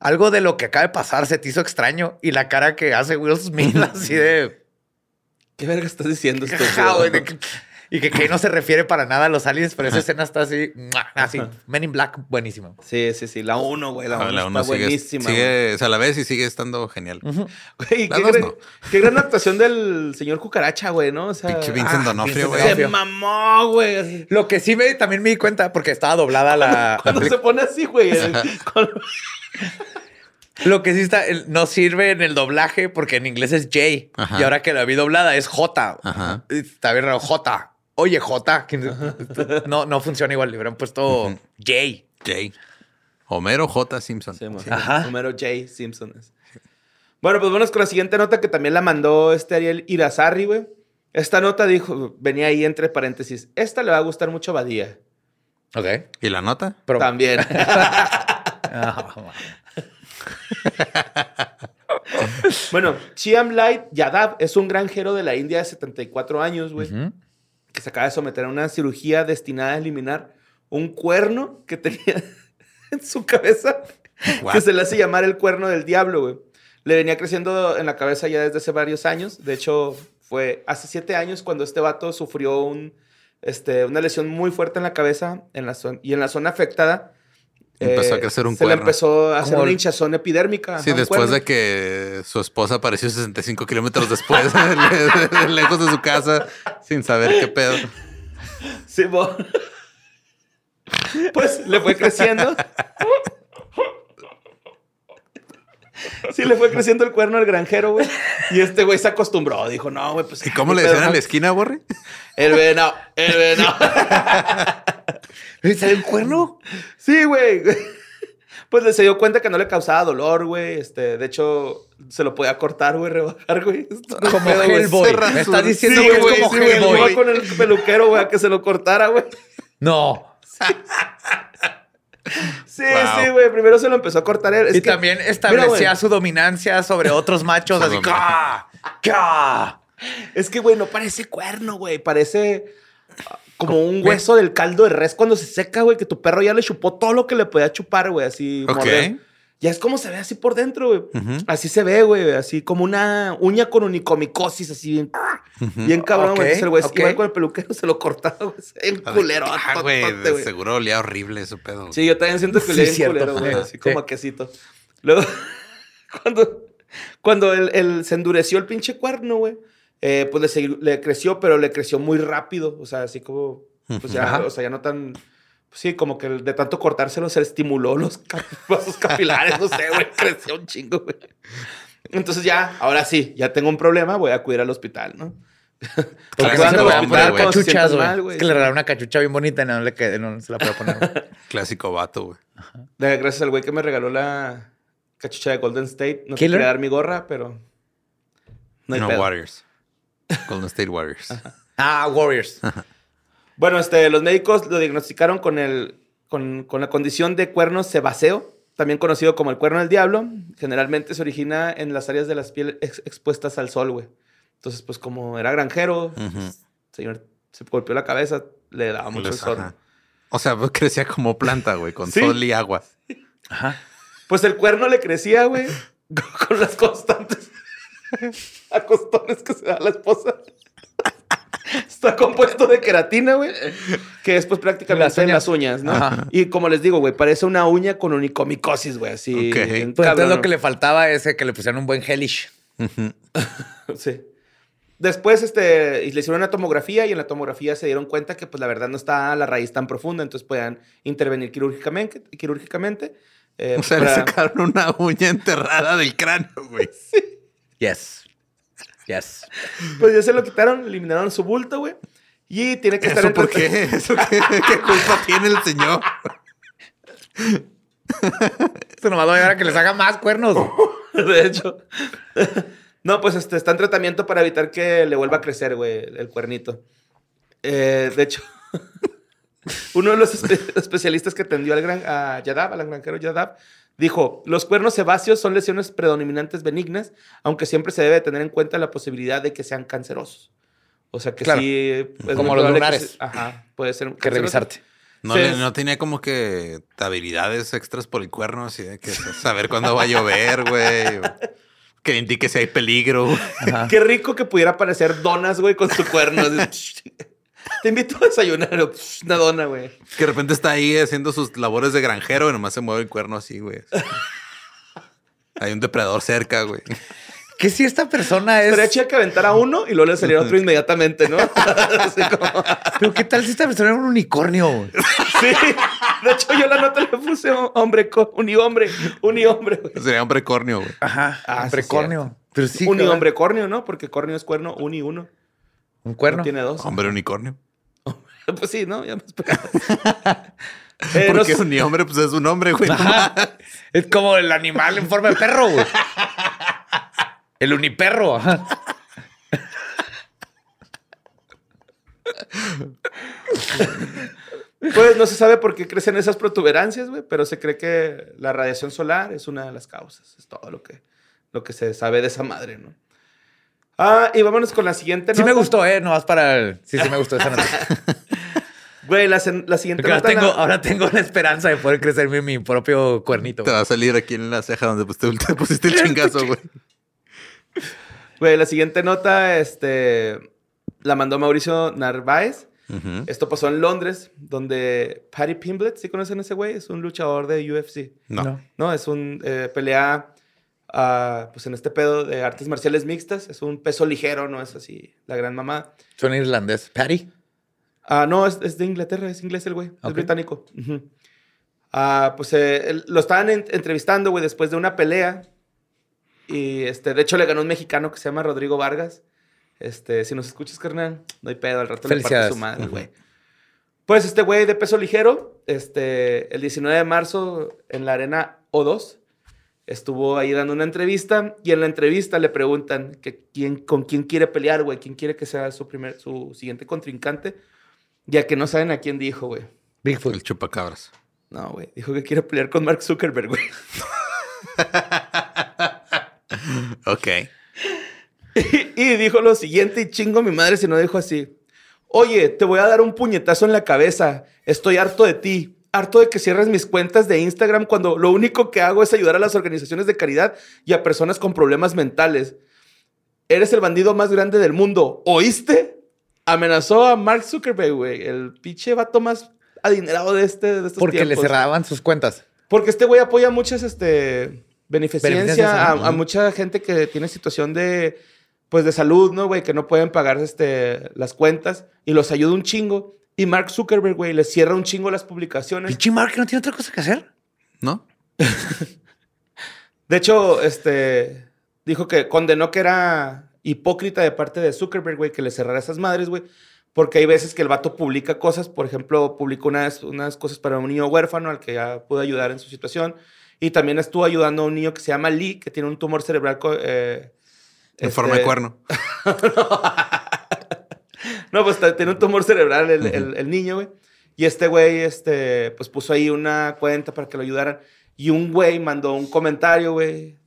algo de lo que acaba de pasar se te hizo extraño y la cara que hace Will Smith así de ¿Qué verga estás diciendo esto? Y que Kay no se refiere para nada a los aliens, pero esa escena está así, así, Men in Black, buenísimo. Sí, sí, sí. La 1, güey. La 1 Ah, La está uno sigue, buenísima. sigue, o sea, a la vez y sigue estando genial. güey. Güey, La qué, dos gran, no. qué gran actuación del señor Cucaracha, güey, ¿no? O sea, Pinche Vincent ah, Donofrio, güey. se mamó, güey. Lo que sí me, también me di cuenta porque estaba doblada la, Cuando se pone así, güey. el- con- Lo que sí está, no sirve en el doblaje porque en inglés es J. Ajá. Y ahora que la vi doblada es J. Ajá. Está bien raro, J. Oye, J. que No, no funciona igual. Le hubieran puesto. J. Jay. Homero J. Simpson. Sí, Ajá. Número J. Simpson. Bueno, pues vamos con la siguiente nota que también la mandó este Ariel Irazarri, güey. Esta nota dijo, venía ahí entre paréntesis, esta le va a gustar mucho a Badía. Ok. ¿Y la nota? Pero, También. Bueno, Chiam Light Yadav es un granjero de la India de 74 años, güey, ujú. Que se acaba de someter a una cirugía destinada a eliminar un cuerno que tenía en su cabeza, What? que se le hace llamar el cuerno del diablo, güey. Le venía creciendo en la cabeza ya desde hace varios años. De hecho, fue hace siete años cuando este vato sufrió un, este, una lesión muy fuerte en la cabeza en la y en la zona afectada. Empezó eh, a crecer un se le cuerno. empezó a hacer una hinchazón epidérmica. Sí, después de que su esposa apareció 65 kilómetros después, le- lejos de su casa, sin saber qué pedo. Sí, bo- Pues le fue creciendo. Sí, le fue creciendo el cuerno al granjero, güey. Y este güey se acostumbró. Dijo, no, güey, pues. ¿Y cómo ¿qué le decían en no? la esquina, Borre? El venado, el venado. ¿Y ¿Sale el cuerno? Sí, güey. Pues le se dio cuenta que no le causaba dolor, güey. Este, de hecho, se lo podía cortar, güey, rebajar, güey. Como. Hellboy. Me estás diciendo Sí, que es como sí, güey. Hellboy. Con el peluquero, güey, a que se lo cortara, güey. No. Sí, Wow. sí, güey. Primero se lo empezó a cortar él. Es y que- también establecía su dominancia sobre otros machos. Así. ¡ca! ¡ca! Es que, güey, no parece cuerno, güey. Parece como un hueso del caldo de res cuando se seca, güey, que tu perro ya le chupó todo lo que le podía chupar, güey, así. Ok. morder. Ya es como se ve así por dentro, güey. Así se ve, güey, así como una uña con unicomicosis, así bien, bien cabrón, güey. Entonces el güey con el peluquero, se lo cortaba, güey. En culero. Ah, güey, seguro olía horrible ese pedo. Sí, yo también siento que Sí, di cierto. culero, güey, así como Sí. a quesito. Luego, cuando, cuando el, el- se endureció el pinche cuerno, güey, eh, pues le, creció, pero le creció muy rápido. O sea, así como, pues ya, Ajá. o sea, ya no tan, pues sí, como que de tanto cortárselo se estimuló los vasos capilares, no sé, güey, creció un chingo, güey. Entonces ya, ahora sí, ya tengo un problema, voy a acudir al hospital, ¿no? Porque Clásico no se poner cachuchas, güey. mal, güey. Es que le regalaron una cachucha bien bonita y no, le quedé, no se la puedo poner. Clásico vato, güey. Gracias al güey que me regaló la cachucha de Golden State. No ¿Killer? quería dar mi gorra, pero. No hay No, pedo. Warriors. Golden State Warriors. ah, Warriors. Bueno, este, los médicos lo diagnosticaron con, el, con, con la condición de cuerno sebáceo, también conocido como el cuerno del diablo. Generalmente se origina en las áreas de las pieles ex- expuestas al sol, güey. Entonces, pues como era granjero, pues, señor se golpeó la cabeza, le daba mucho sol. ajá. O sea, pues, crecía como planta, güey, con Sí. sol y agua. Ajá. Pues el cuerno le crecía, güey, con las constantes acostones que se da la esposa. Está compuesto de queratina, güey, que después prácticamente Las uñas. las uñas, ¿no? Ajá. Y como les digo, güey, parece una uña con unicomicosis, güey, así. Ok. bien Pues entonces cabrón, lo que le faltaba es que le pusieran un buen hellish. Ujú. Sí. Después este, le hicieron una tomografía y en la tomografía se dieron cuenta que pues la verdad no está la raíz tan profunda, entonces podían intervenir quirúrgicamente. quirúrgicamente eh, O sea, le para- sacaron una uña enterrada del cráneo, güey. Yes. Yes. Pues ya se lo quitaron, eliminaron su bulto, güey. Y tiene que estar ¿Eso en por qué? ¿Eso qué, qué culpa tiene el señor? Esto nomás va a llevar a que les haga más cuernos. De hecho. No, pues este, está en tratamiento para evitar que le vuelva a crecer, güey, el cuernito. Eh, de hecho, uno de los espe- especialistas que atendió al gran, a Yadav, al granjero Yadav, dijo, los cuernos sebáceos son lesiones predominantes benignas, aunque siempre se debe tener en cuenta la posibilidad de que sean cancerosos. O sea que Claro. sí... es Como los lunares. se- ajá, puede ser Que canceroso. revisarte. No, Sí, no tenía como que habilidades extras por el cuerno, así de que saber cuándo va a llover, güey. Que indique si hay peligro. Qué rico que pudiera aparecer donas, güey, con su cuerno. Te invito a desayunar. Una dona, güey. Que de repente está ahí haciendo sus labores de granjero y nomás se mueve el cuerno así, güey. Hay un depredador cerca, güey. Que si esta persona Estaría es. chido que aventara uno y luego le saliera otro inmediatamente, ¿no? Así como- Pero qué tal si esta persona era un unicornio. güey? Sí. De hecho, yo la nota le puse hombre, unihombre, unihombre, güey. Sería hombre cornio, güey. Ajá. Ah, un sí, precornio. Pero sí. unihombre cornio, ¿no? Porque cornio es cuerno, uni uno. Un cuerno. No tiene dos. Hombre unicornio. Pues sí, ¿no? Ya me esperaba. Eh, no Porque sé- un hombre, pues es un hombre, güey. Ajá. Es como el animal en forma de perro, güey. El uniperro. Ajá. Pues no se sabe por qué crecen esas protuberancias, güey, pero se cree que la radiación solar es una de las causas. Es todo lo que, lo que se sabe de esa madre, ¿no? Ah, y vámonos con la siguiente Sí me nota. gustó, ¿eh? No vas para el... Sí, sí me gustó esa nota. Güey, la, la siguiente ahora nota... tengo, la- ahora tengo la esperanza de poder crecerme mi propio cuernito. Te va a salir aquí en la ceja donde pues, te, te pusiste el chingazo, güey. Güey, la siguiente nota, este... La mandó Mauricio Narváez. Esto pasó en Londres, donde Patty Pimblett, ¿sí conocen a ese güey? Es un luchador de UFC. No. No, es un eh, pelea, ah, pues en este pedo de artes marciales mixtas. Es un peso ligero, no es así la gran mamá. Suena irlandés. Patty. Ah, no, es, es de Inglaterra, es inglés el güey, es británico. Ah, pues eh, él- lo estaban en- entrevistando, güey, después de una pelea. Y este, de hecho le ganó un mexicano que se llama Rodrigo Vargas. Este, si nos escuchas, carnal, no hay pedo, al rato le parte su madre, güey. Pues este güey de peso ligero, este, el 19 de marzo en la arena O2. Estuvo ahí dando una entrevista y en la entrevista le preguntan que quién, con quién quiere pelear, güey, quién quiere que sea su, primer, su siguiente contrincante, ya que no saben a quién dijo, güey. Bigfoot. El chupacabras. No, güey, dijo que quiere pelear con Mark Zuckerberg, güey. ok. y dijo lo siguiente y chingo mi madre si no dijo así. Oye, te voy a dar un puñetazo en la cabeza. Estoy harto de ti. Harto de que cierres mis cuentas de Instagram cuando lo único que hago es ayudar a las organizaciones de caridad y a personas con problemas mentales. Eres el bandido más grande del mundo. ¿Oíste? Amenazó a Mark Zuckerberg, güey. El pinche vato más adinerado de, este, de estos Porque le cerraban sus cuentas. Porque este güey apoya muchas este, beneficencia a, a mucha gente que tiene situación de, pues, de salud, ¿no, güey? Que no pueden pagar este, las cuentas y los ayuda un chingo. Y Mark Zuckerberg, güey, les cierra un chingo las publicaciones. Pinche Mark no tiene otra cosa que hacer. ¿No? De hecho, este, dijo que condenó que era hipócrita de parte de Zuckerberg, güey, que le cerrara esas madres, güey. Porque hay veces que el vato publica cosas, por ejemplo, publicó unas, unas cosas para un niño huérfano al que ya pudo ayudar en su situación. Y también estuvo ayudando a un niño que se llama Lee, que tiene un tumor cerebral. eh, En este- forma de cuerno. No, pues t- tiene un tumor cerebral el, el- el niño, güey. Y este güey, este, pues puso ahí una cuenta para que lo ayudaran. Y un güey mandó un comentario, güey,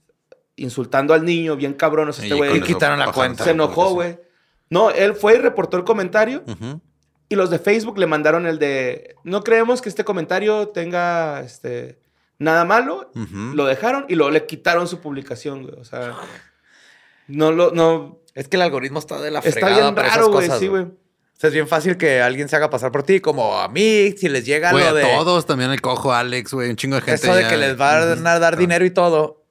insultando al niño, bien cabrón. O sea, este Y güey Y quitaron la cuenta. se enojó, güey. No, él fue y reportó el comentario. Y los de Facebook le mandaron el de, no creemos que este comentario tenga, este, nada malo. Lo dejaron y luego le quitaron su publicación, güey. O sea, no lo, no, Es que el algoritmo está de la está fregada bien para esas raro, güey, sí, güey. O sea, es bien fácil que alguien se haga pasar por ti, como a mí, si les llega Güey, lo a de todos, también el cojo Alex, güey, un chingo de gente. eso de ya- que les va a dar, dar dinero y todo,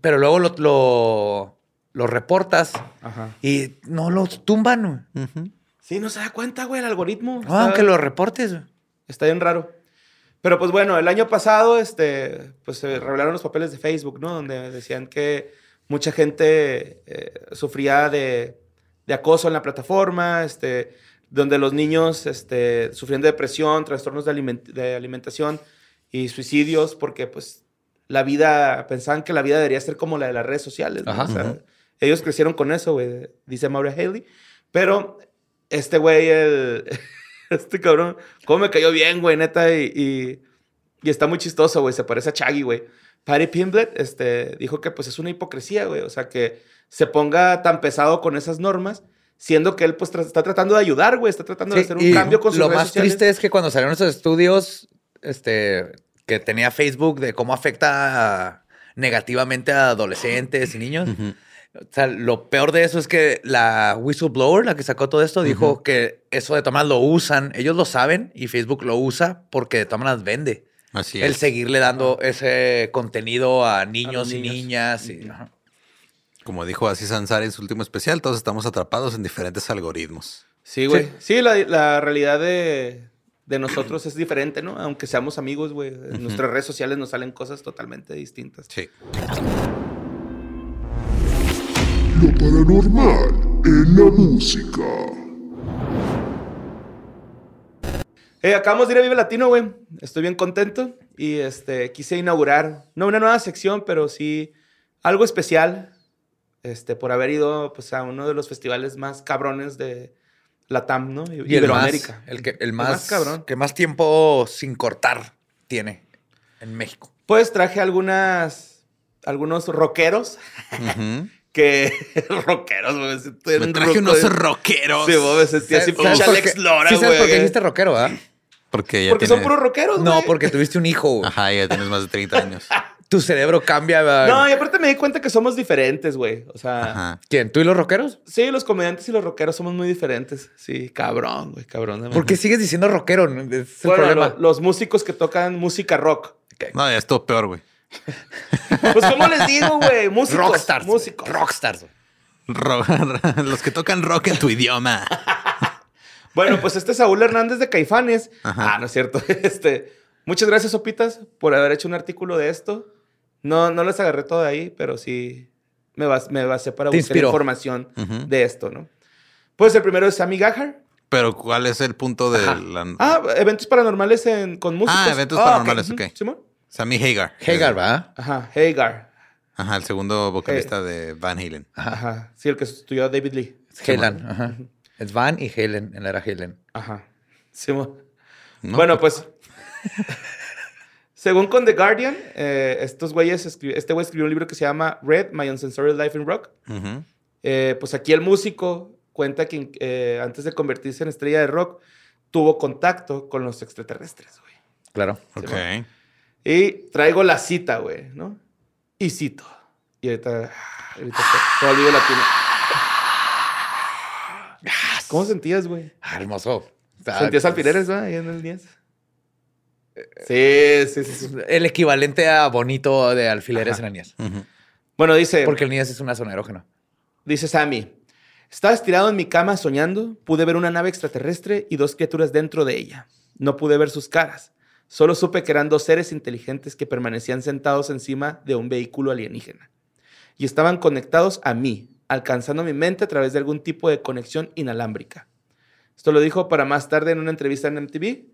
pero luego lo, lo, lo reportas Ajá. y no lo tumban. güey. Sí, no se da cuenta, güey, el algoritmo. No, Está- aunque lo reportes. güey. Está bien raro. Pero pues bueno, el año pasado, este, pues se revelaron los papeles de Facebook, ¿no? Donde decían que mucha gente eh, sufría de, de acoso en la plataforma, este, donde los niños este, sufrían de depresión, trastornos de, aliment- de alimentación y suicidios, porque pues la vida, pensaban que la vida debería ser como la de las redes sociales, ¿no? Ajá. O sea, Ujú. ellos crecieron con eso, güey, dice Maura Haley. Pero este güey, el, este cabrón, cómo me cayó bien, güey, neta, y, y, y está muy chistoso, güey, se parece a Chaggy, güey. Patty Pimblet este, dijo que pues es una hipocresía, güey, o sea, que se ponga tan pesado con esas normas, siendo que él pues tra- está tratando de ayudar, güey, está tratando de hacer un y cambio con sus Lo redes más sociales. triste es que cuando salieron esos estudios este, que tenía Facebook de cómo afecta negativamente a adolescentes y niños. O sea, lo peor de eso es que la whistleblower, la que sacó todo esto, dijo que eso de maneras lo usan. Ellos lo saben y Facebook lo usa porque de todas maneras vende. Así El es. seguirle dando ese contenido a niños, y niños. niñas. y- ajá. Como dijo Aziz Ansari en su último especial, todos estamos atrapados en diferentes algoritmos. Sí, güey. Sí, la, la realidad de, de nosotros es diferente, ¿no? Aunque seamos amigos, güey. En nuestras redes sociales nos salen cosas totalmente distintas. Sí. Lo paranormal en la música. Eh, acabamos de ir a Vive Latino, güey. Estoy bien contento. Y este, quise inaugurar, no una nueva sección, pero sí algo especial. Este, por haber ido pues, a uno de los festivales más cabrones de la TAM, ¿no? Y el más, Iberoamérica. el, que, el más, cabrón. que más tiempo sin cortar tiene en México. Pues traje algunas, algunos rockeros Ujú. Que... rockeros, güey. me traje unos rockeros. Sí, güey, me sentí así ¿Sabes pinche por Alex qué? Lora, Sí, ¿sabes por qué güey. dijiste rockero, ah? Porque ya Porque tiene... son puros rockeros, No, güey. porque tuviste un hijo. güey. Ajá, ya tienes más de 30 años. Tu cerebro cambia. No, y aparte me di cuenta que somos diferentes, güey. O sea, Ajá. ¿Quién? ¿Tú y los rockeros? sí, los comediantes y los rockeros somos muy diferentes. Sí, cabrón, güey, cabrón. ¿Por qué sigues diciendo rockero? No, Ese es el Bueno, problema. lo- los músicos que tocan música rock. No, ya es todo peor, güey. Pues, ¿cómo les digo, güey? Músicos. Rockstars. Músicos. Rockstars. Ro- Los que tocan rock en tu idioma. Bueno, pues este es Saúl Hernández de Caifanes. Ajá. Ah, no es cierto. Este, muchas gracias, Sopitas, por haber hecho un artículo de esto. No, no les agarré todo ahí, pero sí me, bas- me basé para Te buscar inspiró. información de esto, ¿no? Pues el primero es Sammy Gahar. Pero ¿cuál es el punto de Ajá. la... Ah, eventos paranormales en- con músicos. Ah, eventos paranormales, Ujú, ok. Simón. Sammy Hagar. Hagar, ¿va? Ajá, Hagar. Ajá, el segundo vocalista de Van Halen. Ajá. Sí, el que sustituyó a David Lee. Helen, ajá. Es Van y Helen, en la era Helen. Ajá. Sí. Bueno, pues. según con The Guardian, eh, estos güeyes este güey escribió un libro que se llama Red, My Uncensored Life in Rock. Eh, pues aquí el músico cuenta que eh, antes de convertirse en estrella de rock, tuvo contacto con los extraterrestres, güey. Claro. Ok. Y traigo la cita, güey, ¿no? Y cito. Y ahorita, ahorita te- te olvido latino. ¿Cómo sentías, güey? Ah, hermoso. ¿Sentías alfileres, ¿no? Ahí en el 10. Sí, sí, sí, sí. El equivalente a bonito de alfileres en niñez. Ujú. Bueno, dice, Porque el niñez es una zona erógena. dice Sammy, estaba estirado en mi cama soñando, pude ver una nave extraterrestre y dos criaturas dentro de ella. No pude ver sus caras. Solo supe que eran dos seres inteligentes que permanecían sentados encima de un vehículo alienígena. Y estaban conectados a mí, alcanzando mi mente a través de algún tipo de conexión inalámbrica. Esto lo dijo para más tarde en una entrevista en MTV.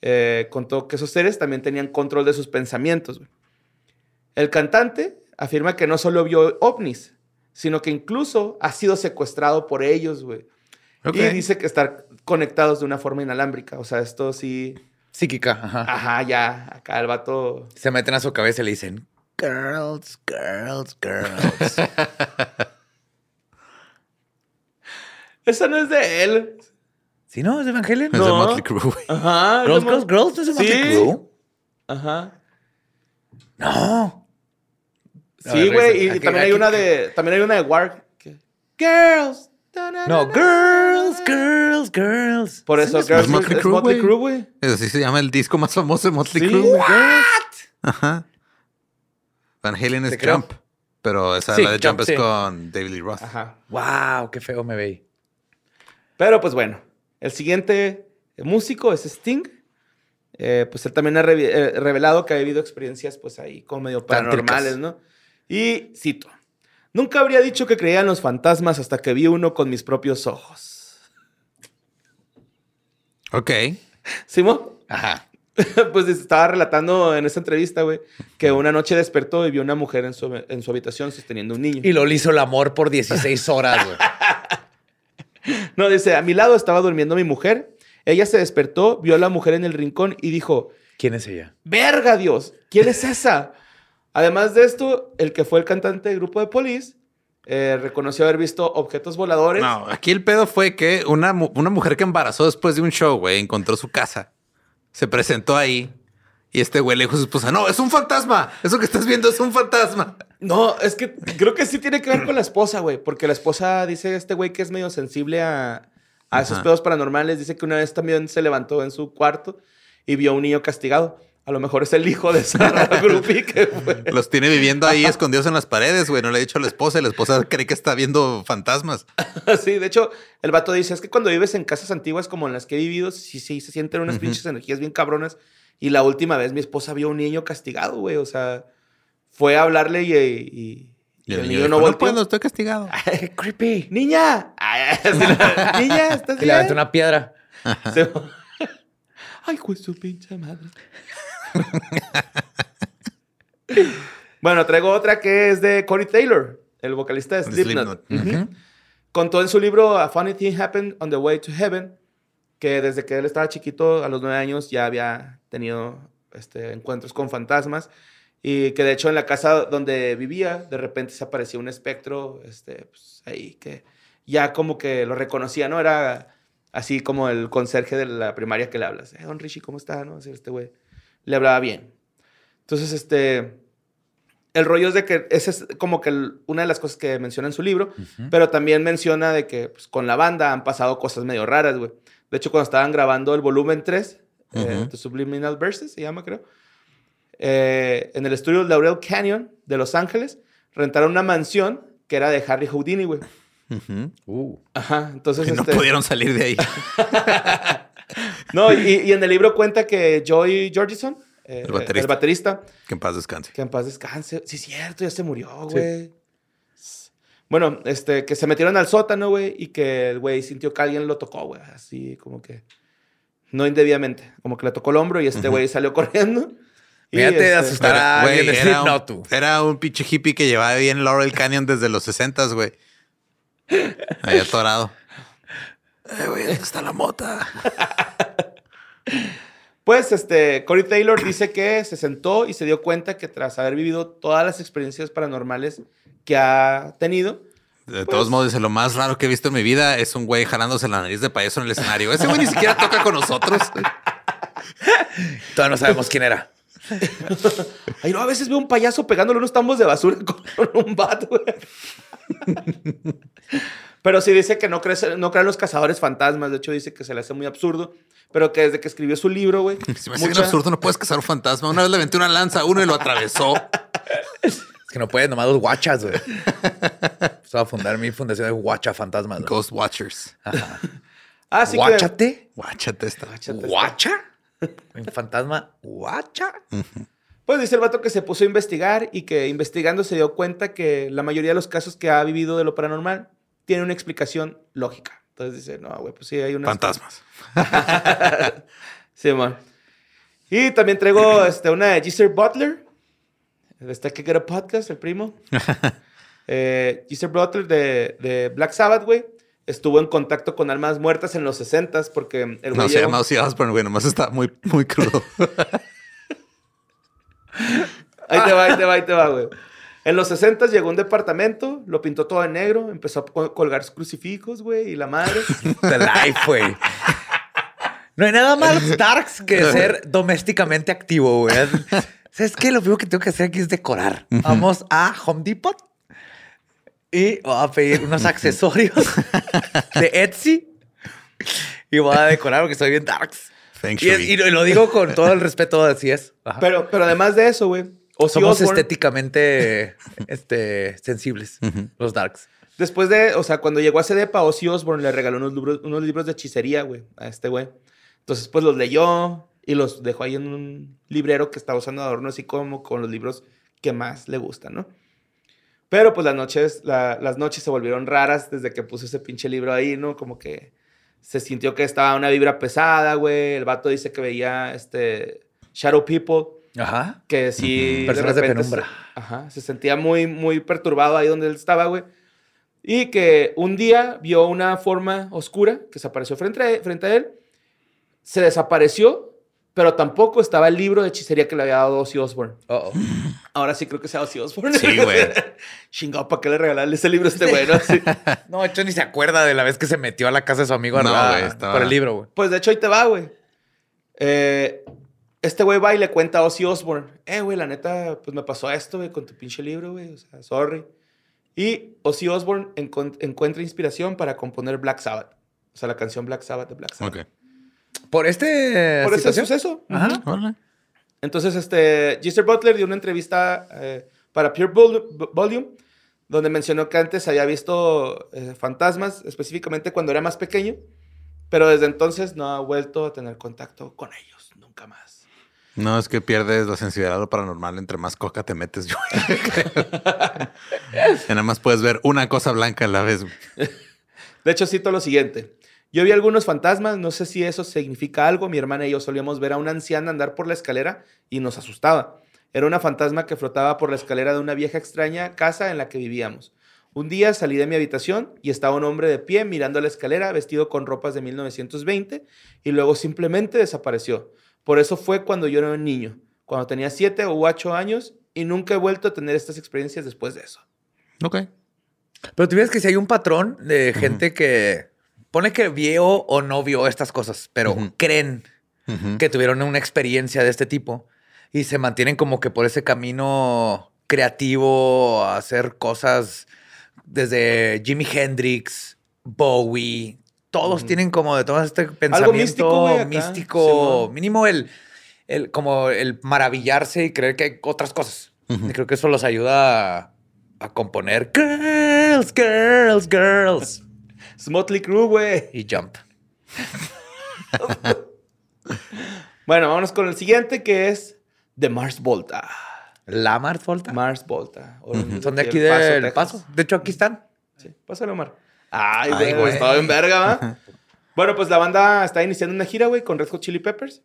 Eh, contó que esos seres también tenían control de sus pensamientos. El cantante afirma que no solo vio ovnis, sino que incluso ha sido secuestrado por ellos, güey. Y dice que estar conectados de una forma inalámbrica. O sea, esto sí. Psíquica, ajá. Ajá, ya. Acá el vato. Se meten a su cabeza y le dicen, girls, girls, girls. Esa no es de él. ¿Sí no? ¿Es de Evangelion? Es de No. Motley Crue. Ajá. Girls, no girls, girls, ¿no es de Motley Sí. Crue? Ajá. No. Sí, güey. Y Aquí- también hay aquí- una de. También hay una de War. que- Girls. No, girls, girls, girls. Por eso, es Girls Motley es Crue, Motley güey. Crue, güey. Así se llama el disco más famoso de Motley Sí, Crue. Girls. Ajá. Van Halen es creo. Jump. Pero esa Sí, la de Jump, Jump, es sí. con David Lee Roth. Ajá. Wow, qué feo me veí. Pero pues bueno, el siguiente músico es Sting. Eh, pues él también ha eh, revelado que ha vivido experiencias pues ahí como medio paranormales, ¿no? Y cito, nunca habría dicho que creía en los fantasmas hasta que vi uno con mis propios ojos. Ok. ¿Simón? Ajá. pues estaba relatando en esa entrevista, güey, que una noche despertó y vio una mujer en su, en su habitación sosteniendo un niño. Y lo hizo el amor por 16 horas, güey. No, dice, a mi lado estaba durmiendo mi mujer. Ella se despertó, vio a la mujer en el rincón y dijo, ¿Quién es ella? ¡Verga, Dios! ¿Quién es esa? Además de esto, el que fue el cantante del grupo de Police eh, reconoció haber visto objetos voladores. No, aquí el pedo fue que una, una mujer que embarazó después de un show, güey, encontró su casa. Se presentó ahí. Y este güey le dijo a su esposa, no, es un fantasma. Eso que estás viendo es un fantasma. No, es que creo que sí tiene que ver con la esposa, güey. Porque la esposa dice este güey que es medio sensible a, a esos pedos paranormales. Dice que una vez también se levantó en su cuarto y vio a un niño castigado. A lo mejor es el hijo de esa groupie que fue. Los tiene viviendo ahí escondidos en las paredes, güey. No le ha dicho a la esposa y la esposa cree que está viendo fantasmas. Sí, de hecho, el vato dice, es que cuando vives en casas antiguas como en las que he vivido, sí, sí, se sienten unas pinches energías bien cabronas. Y la última vez mi esposa vio a un niño castigado, güey. O sea, fue a hablarle y, y- y Y el, el niño niño no dijo, no volteó. puedo, estoy castigado. Creepy. ¡Niña! Ay, así la- Niña, ¿estás Y le aventó bien? una piedra. Ay, pues su pinche madre. Bueno, traigo otra que es de Corey Taylor, el vocalista de Slipknot. Slipknot. Ujú. Contó en su libro A Funny Thing Happened on the Way to Heaven que desde que él estaba chiquito, a los nueve años, ya había tenido este, encuentros con fantasmas y que de hecho en la casa donde vivía, de repente se aparecía un espectro este, pues, ahí que ya como que lo reconocía, ¿no? Era así como el conserje de la primaria que le hablas. Eh, don Richie, ¿cómo está? ¿No? Así, este güey le hablaba bien. Entonces, este, el rollo es de que esa es como que el- una de las cosas que menciona en su libro, pero también menciona de que pues, con la banda han pasado cosas medio raras, güey. De hecho, cuando estaban grabando el volumen 3, eh, Ujú. The Subliminal Verses, se llama, creo, eh, en el estudio Laurel Canyon de Los Ángeles, rentaron una mansión que era de Harry Houdini, güey. Uh. Ajá, entonces... Que no este, pudieron salir de ahí. No, y, y en el libro cuenta que Joy Jordison, eh, El baterista. el baterista, que en paz descanse. que en paz descanse. Sí, cierto, ya se murió, güey. Bueno, este, que se metieron al sótano, güey, y que el güey sintió que alguien lo tocó, güey, así como que no indebidamente, como que le tocó el hombro y este güey salió corriendo. Fíjate, este, asustar a Güey, era, un, no tú. era un pinche hippie que llevaba bien Laurel Canyon desde los 60, güey. Ahí atorado. Eh, güey, ¿dónde está la mota? Pues este, Corey Taylor dice que se sentó y se dio cuenta que tras haber vivido todas las experiencias paranormales que ha tenido, De Pues- todos modos, dice, lo más raro que he visto en mi vida es un güey jalándose la nariz de payaso en el escenario. Ese güey ni siquiera toca con nosotros. Todavía no sabemos quién era. ay, no, a veces veo un payaso pegándole unos tambos de basura con un bat, güey. Pero sí dice que no cree, no cree en los cazadores fantasmas. De hecho, dice que se le hace muy absurdo. Pero que desde que escribió su libro, güey. Se me hace bien mucha- absurdo, no puedes cazar un fantasma. Una vez le aventé una lanza a uno y lo atravesó. Es que no puedes, nomás los guachas, güey. Pues a fundar mi fundación de guacha fantasmas. güey. Ghost Watchers. Ah, sí que... ¿Guáchate? Guáchate esta. ¿Guacha? Un fantasma guacha. Pues dice el vato que se puso a investigar y que investigando se dio cuenta que la mayoría de los casos que ha vivido de lo paranormal tiene una explicación lógica. Entonces dice, no, güey, pues sí, hay una... Fantasmas. Sí, man. Y también traigo este, una de Giselle Butler. De esta que era podcast, el primo. eh, Giselle Butler de, de Black Sabbath, güey. Estuvo en contacto con almas muertas en los 60s porque el güey No se llama Ozzy Osbourne, güey. Nomás está muy, muy crudo. Ahí te va, ahí te va, ahí te va, güey. En los 60 llegó a un departamento, lo pintó todo de negro, empezó a co- colgar crucifijos, güey, y la madre. The life, güey. No hay nada más darks que ser domésticamente activo, güey. ¿Sabes qué? Lo primero que tengo que hacer aquí es decorar. Vamos a Home Depot y voy a pedir unos accesorios de Etsy y voy a decorar porque soy bien darks. Y, y lo, lo digo con todo el respeto, así es. Ajá. Pero, pero además de eso, güey, Ozzy Somos estéticamente este, sensibles, los darks. después de, o sea, cuando llegó a ese depa, Ozzy Osbourne le regaló unos libros, unos libros de hechicería, güey, a este güey. Entonces, pues los leyó y los dejó ahí en un librero que estaba usando adorno, así como con los libros que más le gustan, ¿no? Pero pues las noches, la- las noches se volvieron raras desde que puso ese pinche libro ahí, ¿no? Como que se sintió que estaba una vibra pesada, güey. El vato dice que veía este Shadow People, Ajá. que sí. Personas de repente penumbra. Se, ajá, se sentía muy, muy perturbado ahí donde él estaba, güey. Y que un día vio una forma oscura que se apareció frente a, frente a él, se desapareció, pero tampoco estaba el libro de hechicería que le había dado Ozzy Osbourne. Uh-oh. Ahora sí creo que sea Ozzy Osbourne. Sí, güey. Chingado, ¿para qué le regalarle ese libro a este güey? no? Sí. No, de hecho ni se acuerda de la vez que se metió a la casa de su amigo No, a- güey, estaba- por el libro, güey. Pues de hecho ahí te va, güey. Eh, este güey va y le cuenta a Ozzy Osbourne. Eh, güey, la neta, pues me pasó esto, güey, con tu pinche libro, güey. O sea, sorry. Y Ozzy Osbourne encuentra inspiración para componer Black Sabbath. O sea, la canción Black Sabbath de Black Sabbath. Ok. Por este Por ese suceso. Ajá. Entonces, este, Giselle Butler dio una entrevista eh, para Pure Vol- Volume, donde mencionó que antes había visto eh, fantasmas, específicamente cuando era más pequeño, pero desde entonces no ha vuelto a tener contacto con ellos, nunca más. No, es que pierdes la sensibilidad a lo paranormal entre más coca te metes, yo. nada más puedes ver una cosa blanca a la vez. De hecho, cito lo siguiente. Yo vi algunos fantasmas, no sé si eso significa algo. Mi hermana y yo solíamos ver a una anciana andar por la escalera y nos asustaba. Era una fantasma que flotaba por la escalera de una vieja extraña casa en la que vivíamos. Un día salí de mi habitación y estaba un hombre de pie mirando la escalera vestido con ropas de 1920 y luego simplemente desapareció. Por eso fue cuando yo era un niño, cuando tenía 7 u 8 años y nunca he vuelto a tener estas experiencias después de eso. Ok. Pero tú ves que si hay un patrón de gente que pone que vio o no vio estas cosas, pero creen que tuvieron una experiencia de este tipo y se mantienen como que por ese camino creativo a hacer cosas desde Jimi Hendrix, Bowie, todos tienen como de todo este pensamiento místico, místico, Simón. mínimo el, el como el maravillarse y creer que hay otras cosas. Ujú. Y creo que eso los ayuda a, a componer girls, girls, girls Smotley Crew, güey. y jump. Bueno, vámonos con el siguiente que es The Mars Volta. La Mars Volta. Mars Volta. O Son de aquí Paso, del Texas. Paso. De hecho, aquí están. Sí, pásale, Omar. Ay, Ay, güey, estaba en verga, ¿va? bueno, pues la banda está iniciando una gira, güey, con Red Hot Chili Peppers.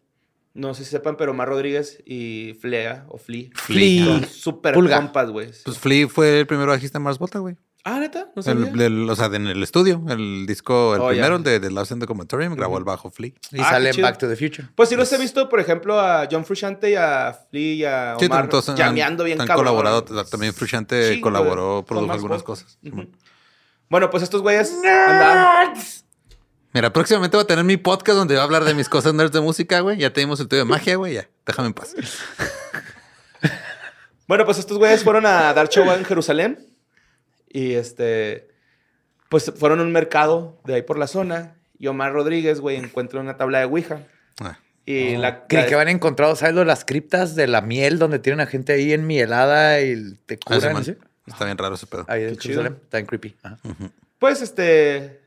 No sé si sepan, pero Omar Rodríguez y Flea o Flea. Flea. Son súper Pulga. compas, güey. Pues Flea fue el primer bajista en Mars Volta, güey. Ah, neta, no sabía. El, del- o sea, en el estudio, el disco, el Oh, primero, el de The Lost in the Comatorium, grabó el bajo Flea. Y Ah, sale en. Back to the Future. Pues sí los he visto, por ejemplo, a John Frusciante y a Flea y a Sí, Omar todos han- llameando bien han cabrón. colaborado. También Frusciante colaboró, produjo algunas cosas. Ujú. Bueno, pues estos güeyes andaban... Mira, próximamente voy a tener mi podcast donde voy a hablar de mis cosas nerds de música, güey. Ya tenemos el tuyo de magia, güey. Ya, déjame en paz. Bueno, pues estos güeyes fueron a dar show en Jerusalén. Y este. Pues fueron a un mercado de ahí por la zona. Y Omar Rodríguez, güey, encuentra una tabla de Ouija. Ah, Y la. Creí la- que habían encontrado, ¿sabes? lo de Las criptas de la miel, donde tienen a gente ahí en mielada y te ah, curan. man. ¿sí? Está bien raro ese pedo. Ahí en. Jerusalén. Está bien creepy. Ajá. Pues este.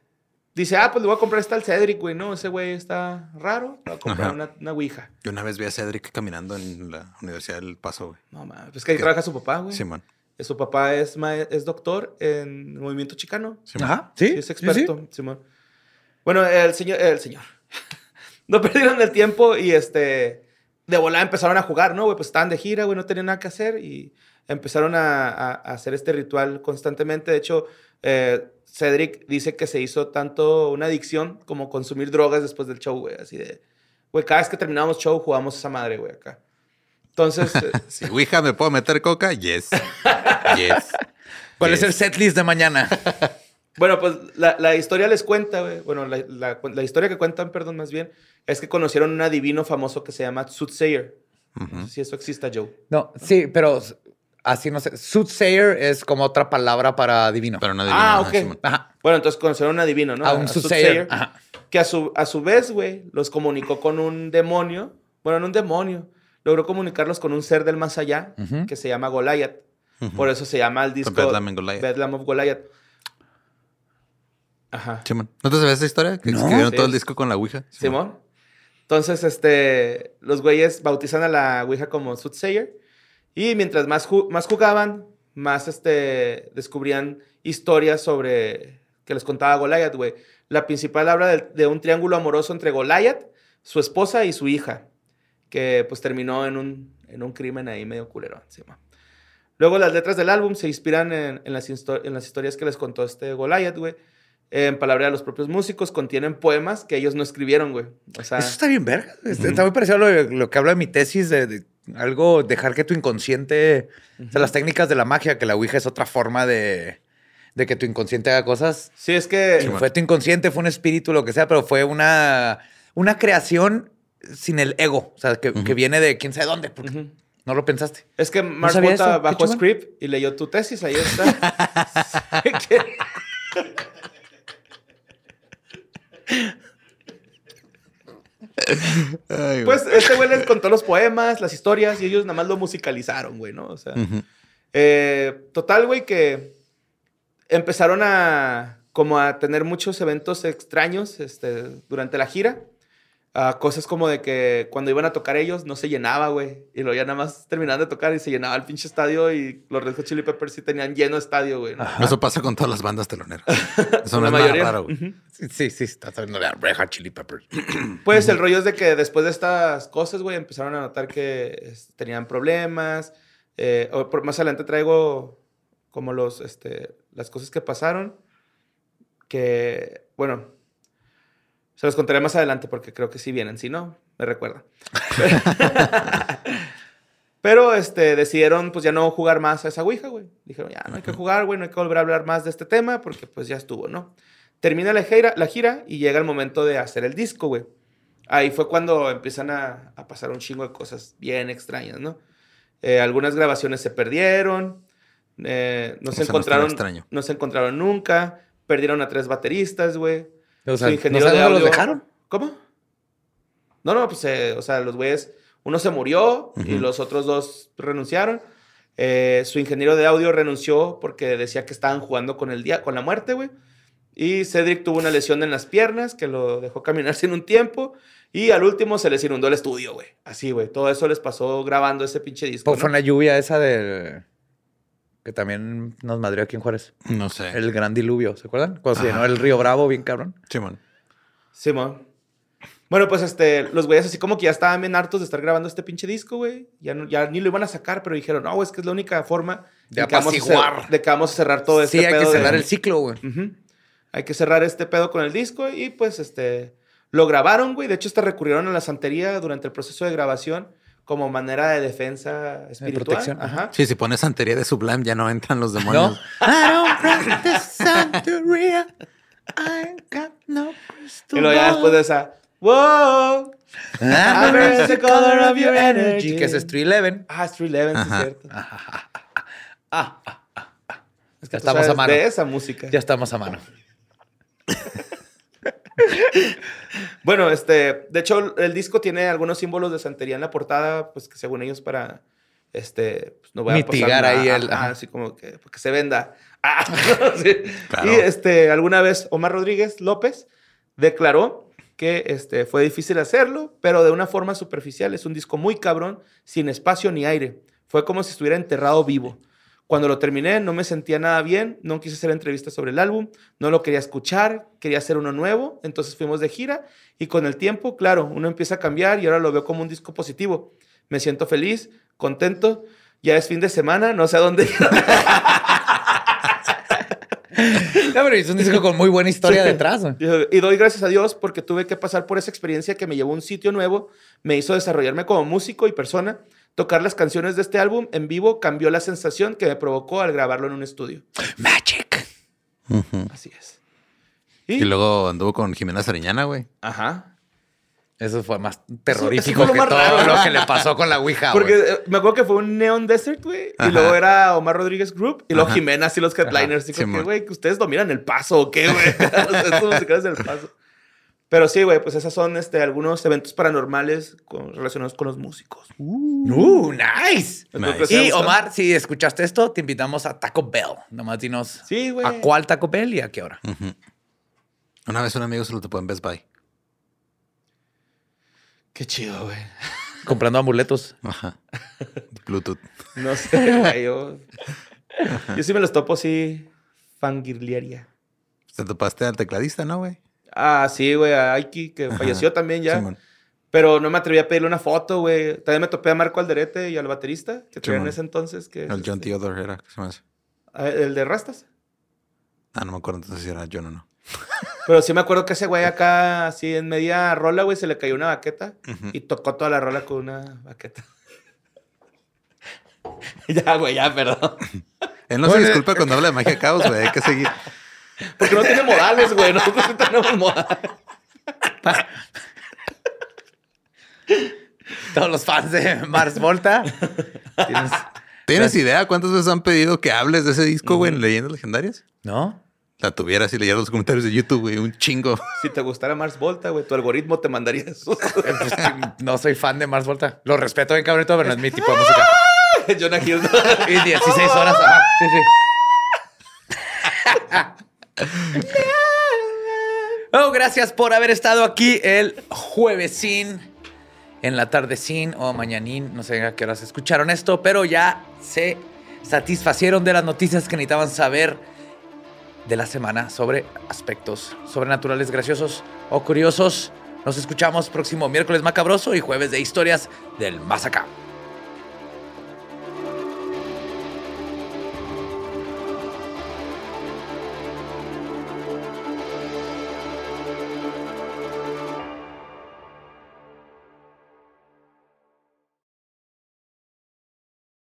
Dice, ah, pues le voy a comprar esta al Cedric, güey. No, ese güey está raro. Le voy a comprar una, una Ouija. Yo una vez vi a Cedric caminando en la Universidad del Paso, güey. No, mames. Pues que ahí trabaja su papá, güey. Simón. Su papá es, ma- es doctor en el movimiento chicano. Simón. Ajá. Sí. Sí, es experto, Simón. Bueno, el señor, el señor. no perdieron el tiempo y este. De volada empezaron a jugar, ¿no? Güey, pues estaban de gira, güey, no tenían nada que hacer y empezaron a, a- a hacer este ritual constantemente. De hecho, eh, Cedric dice que se hizo tanto una adicción como consumir drogas después del show, güey. Así de. Güey, cada vez que terminábamos show jugábamos esa madre, güey, acá. Entonces. eh, Si Ouija me puedo meter coca, yes. yes. ¿Cuál Yes. es el setlist de mañana? Bueno, pues la, la historia les cuenta, güey. Bueno, la, la- la historia que cuentan, perdón, más bien, es que conocieron un adivino famoso que se llama Soothsayer. No sé si eso exista, Joe. No, sí, pero así no sé. Soothsayer es como otra palabra para divino. Pero no Ah, adivino, ok. ajá, Simón. Ajá. Bueno, entonces conocieron un adivino, ¿no? A un soothsayer. Ajá. Que a su, a su vez, güey, los comunicó con un demonio. Bueno, no un demonio. Logró comunicarlos con un ser del más allá que se llama Goliath. Por eso se llama el disco Bedlam Goliath. Bedlam of Goliath. Ajá. Simón. ¿No te sabes esa historia? Que No. escribieron Sí, todo el disco con la Ouija. Simón. Entonces, este, los güeyes bautizan a la Ouija como Soothsayer. Y mientras más, ju- más jugaban, más este, descubrían historias sobre que les contaba Goliath, güey. La principal habla de, de un triángulo amoroso entre Goliath, su esposa y su hija, que pues terminó en un, en un crimen ahí medio culero encima. Luego las letras del álbum se inspiran en, en las, en las historias que les contó este Goliath, güey. En palabra de los propios músicos, contienen poemas que ellos no escribieron, güey. O sea, Eso está bien verga. Está- Está muy parecido a lo, lo que habla de mi tesis de, de algo, dejar que tu inconsciente, o sea, las técnicas de la magia, que la Ouija es otra forma de, de que tu inconsciente haga cosas. sí, es que... Sí, fue tu inconsciente, fue un espíritu, lo que sea, pero fue una, una creación sin el ego, o sea, que, que viene de quién sabe dónde, porque no lo pensaste. Es que Mark Bota. Qué bajó script y leyó tu tesis, ahí está. Pues este güey les contó los poemas, las historias y ellos nada más lo musicalizaron, güey, ¿no? O sea, eh, total, güey, que empezaron a como a tener muchos eventos extraños este, durante la gira. Ah, cosas como de que cuando iban a tocar ellos no se llenaba, güey. Y luego ya nada más terminaban de tocar y se llenaba el pinche estadio y los Red Hot Chili Peppers sí tenían lleno estadio, güey. ¿no? Eso pasa con todas las bandas teloneras. Eso no La es mayoría. nada raro, güey. Sí, sí, sí, está sabiendo de Red Hot Chili Peppers. Pues el rollo es de que después de estas cosas, güey, empezaron a notar que tenían problemas. Eh, o por- más adelante traigo como los, este, las cosas que pasaron. Que, bueno, se los contaré más adelante porque creo que sí vienen. Si no, me recuerda. Pero este, decidieron pues ya no jugar más a esa Ouija, güey. Dijeron, ya no hay que jugar, güey, no hay que volver a hablar más de este tema porque pues ya estuvo, ¿no? Termina la gira, la gira y llega el momento de hacer el disco, güey. Ahí fue cuando empiezan a, a pasar un chingo de cosas bien extrañas, ¿no? Eh, algunas grabaciones se perdieron, eh, no se encontraron, no se encontraron nunca, perdieron a tres bateristas, güey. O sea, ¿no de los dejaron? ¿Cómo? No, no, pues, eh, o sea, los güeyes, uno se murió y los otros dos renunciaron. Eh, su ingeniero de audio renunció porque decía que estaban jugando con el día, con la muerte, güey. Y Cedric tuvo una lesión en las piernas que lo dejó caminar sin un tiempo. Y al último se les inundó el estudio, güey. Así, güey. Todo eso les pasó grabando ese pinche disco. Pues Fue una lluvia esa del... Que también nos madrió aquí en Juárez. No sé. El gran diluvio, ¿se acuerdan? Cuando se llenó el río Bravo, bien cabrón. Simón. Simón. Bueno, pues este, los güeyes así como que ya estaban bien hartos de estar grabando este pinche disco, güey. Ya, no- ya ni lo iban a sacar, pero dijeron, no, güey, es que es la única forma De que vamos a apaciguar. cer- de que vamos a cerrar todo este sí, hay que pedo de- cerrar el ciclo, güey. Hay que cerrar este pedo con el disco y pues este lo grabaron, güey. De hecho, hasta recurrieron a la santería durante el proceso de grabación como manera de defensa espiritual. protección, Ajá. Sí, si pones santería de Sublime ya no entran los ¿No? demonios. I don't practice Santeria. I got no Y luego ya después de esa, wow. I'm the color of your energy. Que es Street Eleven. Ah, Street Eleven, sí es Ajá. cierto. Es que Ya estamos a mano. de esa música. Ya estamos a mano. Bueno, este, de hecho, el disco tiene algunos símbolos de santería en la portada, pues que según ellos para, este, pues, no voy a Mitigar ahí el- ajá. así como que, que se venda. Ah, sí. Claro. Y este, alguna vez Omar Rodríguez López declaró que este, fue difícil hacerlo, pero de una forma superficial. Es un disco muy cabrón, sin espacio ni aire. Fue como si estuviera enterrado vivo. Cuando lo terminé no me sentía nada bien, no quise hacer entrevistas sobre el álbum, no lo quería escuchar, quería hacer uno nuevo, entonces fuimos de gira y con el tiempo, claro, uno empieza a cambiar y ahora lo veo como un disco positivo. Me siento feliz, contento, ya es fin de semana, no sé a dónde. No, pero es un disco con muy buena historia detrás, güey. Y doy gracias a Dios porque tuve que pasar por esa experiencia que me llevó a un sitio nuevo, me hizo desarrollarme como músico y persona. Tocar las canciones de este álbum en vivo cambió la sensación que me provocó al grabarlo en un estudio. Magic. Así es. Y luego anduvo con Jimena Sariñana, güey. Ajá. Eso fue más eso terrorífico fue lo que más todo raro. lo que le pasó con la Ouija, Porque eh, me acuerdo que fue un Neon Desert, güey. Y Ajá. luego era Omar Rodríguez Group. Y luego Ajá. Jimena, así los headliners. Así como que, güey, que ustedes dominan el paso o qué, güey. O sea, Estos musicales del paso. Pero sí, güey, pues esos son este, algunos eventos paranormales con- relacionados con los músicos. Uh, nice. Que Nice. te haya Y. Omar, si escuchaste esto, te invitamos a Taco Bell. Nomás dinos Sí, a cuál Taco Bell y a qué hora. Una vez un amigo se lo topó en Best Buy. Qué chido, güey. Comprando amuletos. Ajá. Bluetooth. No sé, güey. Yo, yo sí me los topo así, fangirlearía. Te topaste al tecladista, ¿no, güey? Ah, sí, güey, a Aiki, que Ajá. falleció también ya. Simón. pero no me atreví a pedirle una foto, güey. También me topé a Marco Alderete y al baterista, que traían en ese entonces. Que es, El John este, Theodore era, ¿qué se me hace? ah, El de Rastas. Ah, no me acuerdo entonces si era John o no. Pero sí me acuerdo que ese güey acá, así en media rola, güey, se le cayó una baqueta y tocó toda la rola con una baqueta. ya, güey, ya, perdón. Él no se disculpa cuando habla de magia caos, güey. Hay que seguir. Porque no tiene modales, güey. Nosotros sí tenemos modales. Todos los fans de Mars Volta. ¿Tienes- ¿Tienes idea cuántas veces han pedido que hables de ese disco, güey, en Leyendas Legendarias? ¿No? La tuvieras y leyeras los comentarios de YouTube, güey. Un chingo. Si te gustara Mars Volta, güey, tu algoritmo te mandaría eso. Pues, no soy fan de Mars Volta. Lo respeto bien cabrón, pero no es mi tipo de música. Jonah Hill. Y 16 horas. Ajá, sí, sí. Oh, gracias por haber estado aquí el juevesín, en la tardecín o mañanín. No sé a qué horas escucharon esto, pero ya se satisfacieron de las noticias que necesitaban saber de la semana sobre aspectos sobrenaturales, graciosos o curiosos. Nos escuchamos próximo miércoles macabroso y jueves de historias del más acá.